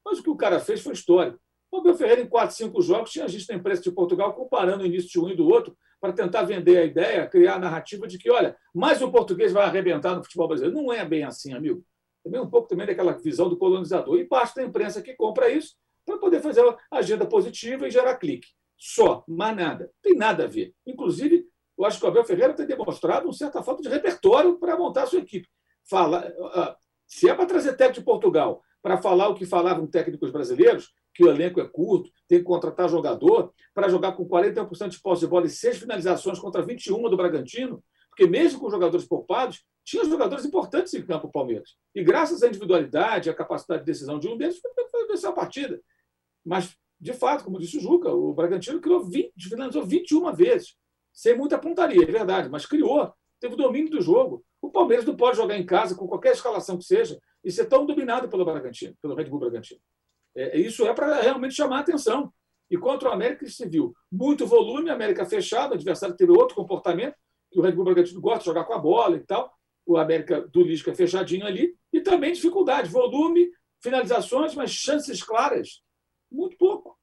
Mas o que o cara fez foi história. O Abel Ferreira, em 4, 5 jogos, tinha gente na imprensa de Portugal comparando o início de um e do outro para tentar vender a ideia, criar a narrativa de que, olha, mais o português vai arrebentar no futebol brasileiro. Não é bem assim, amigo. Também um pouco também daquela visão do colonizador. E parte da imprensa que compra isso para poder fazer agenda positiva e gerar clique. Só, mais nada. Tem nada a ver. Inclusive, eu acho que o Abel Ferreira tem demonstrado uma certa falta de repertório para montar a sua equipe. Fala, ah, se é para trazer técnico de Portugal para falar o que falavam técnicos brasileiros, que o elenco é curto, tem que contratar jogador para jogar com 41% de posse de bola e seis finalizações contra 21 do Bragantino, porque mesmo com jogadores poupados, tinha jogadores importantes em campo o Palmeiras. E graças à individualidade, à capacidade de decisão de um deles, foi, vencer a partida. Mas, de fato, como disse o Juca, o Bragantino criou 20, finalizou 21 vezes, sem muita pontaria, é verdade, mas criou, teve o domínio do jogo. O Palmeiras não pode jogar em casa com qualquer escalação que seja e ser tão dominado pelo Bragantino, pelo Red Bull Bragantino. É, isso é para realmente chamar a atenção. E contra o América se viu muito volume, América fechada, o adversário teve outro comportamento, que o Red Bull Bragantino gosta de jogar com a bola e tal. O América do Lisca fechadinho ali, e também dificuldade, volume, finalizações, mas chances claras, muito pouco.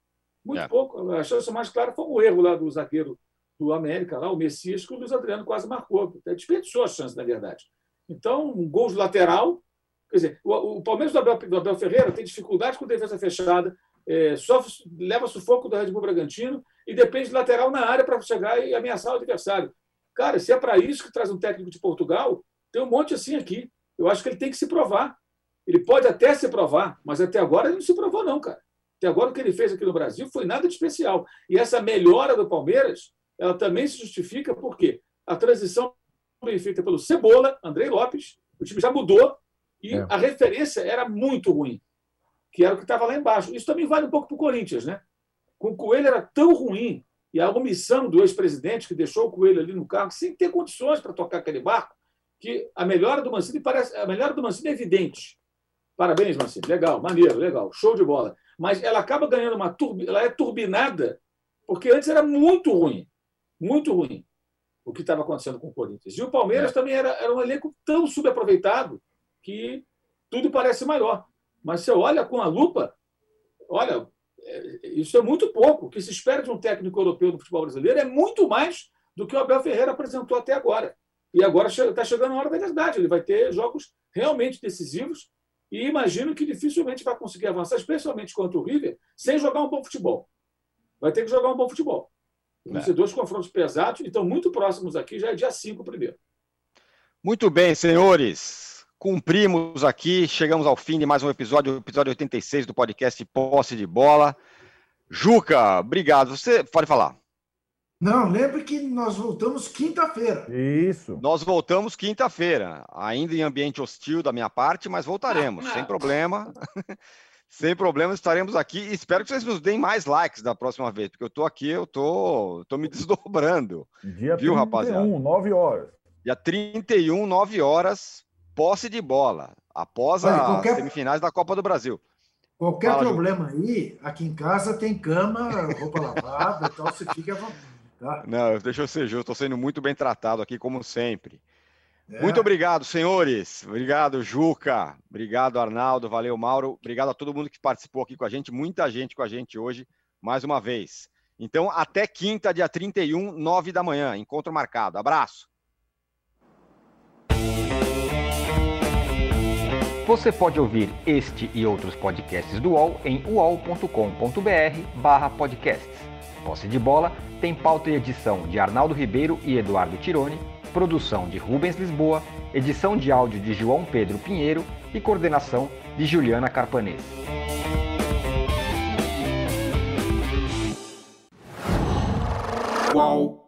Muito É. pouco. A chance mais clara foi o erro lá do zagueiro do América, lá, o Messias, que o Luiz Adriano quase marcou. Até Desperdiçou a chance, na verdade. Então, um gol de lateral. Quer dizer, o, o Palmeiras do Abel, do Abel Ferreira tem dificuldade com defesa fechada, é, sofre, leva sufoco do Red Bull Bragantino e depende de lateral na área para chegar e ameaçar o adversário. Cara, se é para isso que traz um técnico de Portugal, tem um monte assim aqui. Eu acho que ele tem que se provar. Ele pode até se provar, mas até agora ele não se provou, não, cara. Até agora o que ele fez aqui no Brasil foi nada de especial. E essa melhora do Palmeiras, ela também se justifica porque a transição foi feita pelo Cebola, Andrei Lopes, o time já mudou e É. a referência era muito ruim, que era o que estava lá embaixo. Isso também vale um pouco para o Corinthians, né? Com o Coelho era tão ruim e a omissão do ex-presidente que deixou o Coelho ali no cargo sem ter condições para tocar aquele barco, que a melhora do Mancini parece a melhora do Mancini é evidente. Parabéns, Mancini. Legal, maneiro, legal, show de bola. Mas ela acaba ganhando uma turbi... ela é turbinada porque antes era muito ruim, muito ruim o que estava acontecendo com o Corinthians. E o Palmeiras É. também era, era um elenco tão subaproveitado que tudo parece maior. Mas você olha com a lupa, olha, é, isso é muito pouco. O que se espera de um técnico europeu no futebol brasileiro é muito mais do que o Abel Ferreira apresentou até agora. E agora está chegando a hora da verdade. Ele vai ter jogos realmente decisivos e imagino que dificilmente vai conseguir avançar, especialmente contra o River, sem jogar um bom futebol. Vai ter que jogar um bom futebol. Vão É. ser dois confrontos pesados e estão muito próximos aqui, já é dia 5 primeiro. Muito bem, senhores. Cumprimos aqui, chegamos ao fim de mais um episódio, o episódio 86 do podcast Posse de Bola. Juca, obrigado. Você pode falar. Não, lembre que nós voltamos quinta-feira. Isso. Nós voltamos quinta-feira, ainda em ambiente hostil da minha parte, mas voltaremos, sem problema. [LAUGHS] sem problema, estaremos aqui e espero que vocês nos deem mais likes da próxima vez, porque eu tô aqui, eu tô, tô me [LAUGHS] desdobrando. Dia Viu, 31, rapaziada? 9 horas. Dia 31, 9 horas, posse de bola, após Olha, as qualquer- semifinais da Copa do Brasil. Qualquer Fala, Ju. problema aí, aqui em casa tem cama, roupa [LAUGHS] lavada, então você fica à vontade. Tá? Não, deixa eu ser justo, estou sendo muito bem tratado aqui, como sempre. É. Muito obrigado, senhores. Obrigado, Juca. Obrigado, Arnaldo. Valeu, Mauro. Obrigado a todo mundo que participou aqui com a gente. Muita gente com a gente hoje, mais uma vez. Então, até quinta, dia 31, 9 da manhã. Encontro marcado. Abraço. Você pode ouvir este e outros podcasts do UOL em uol.com.br/podcasts. Posse de bola tem pauta e edição de Arnaldo Ribeiro e Eduardo Tironi produção de Rubens Lisboa, edição de áudio de João Pedro Pinheiro e coordenação de Juliana Carpanês. Qual?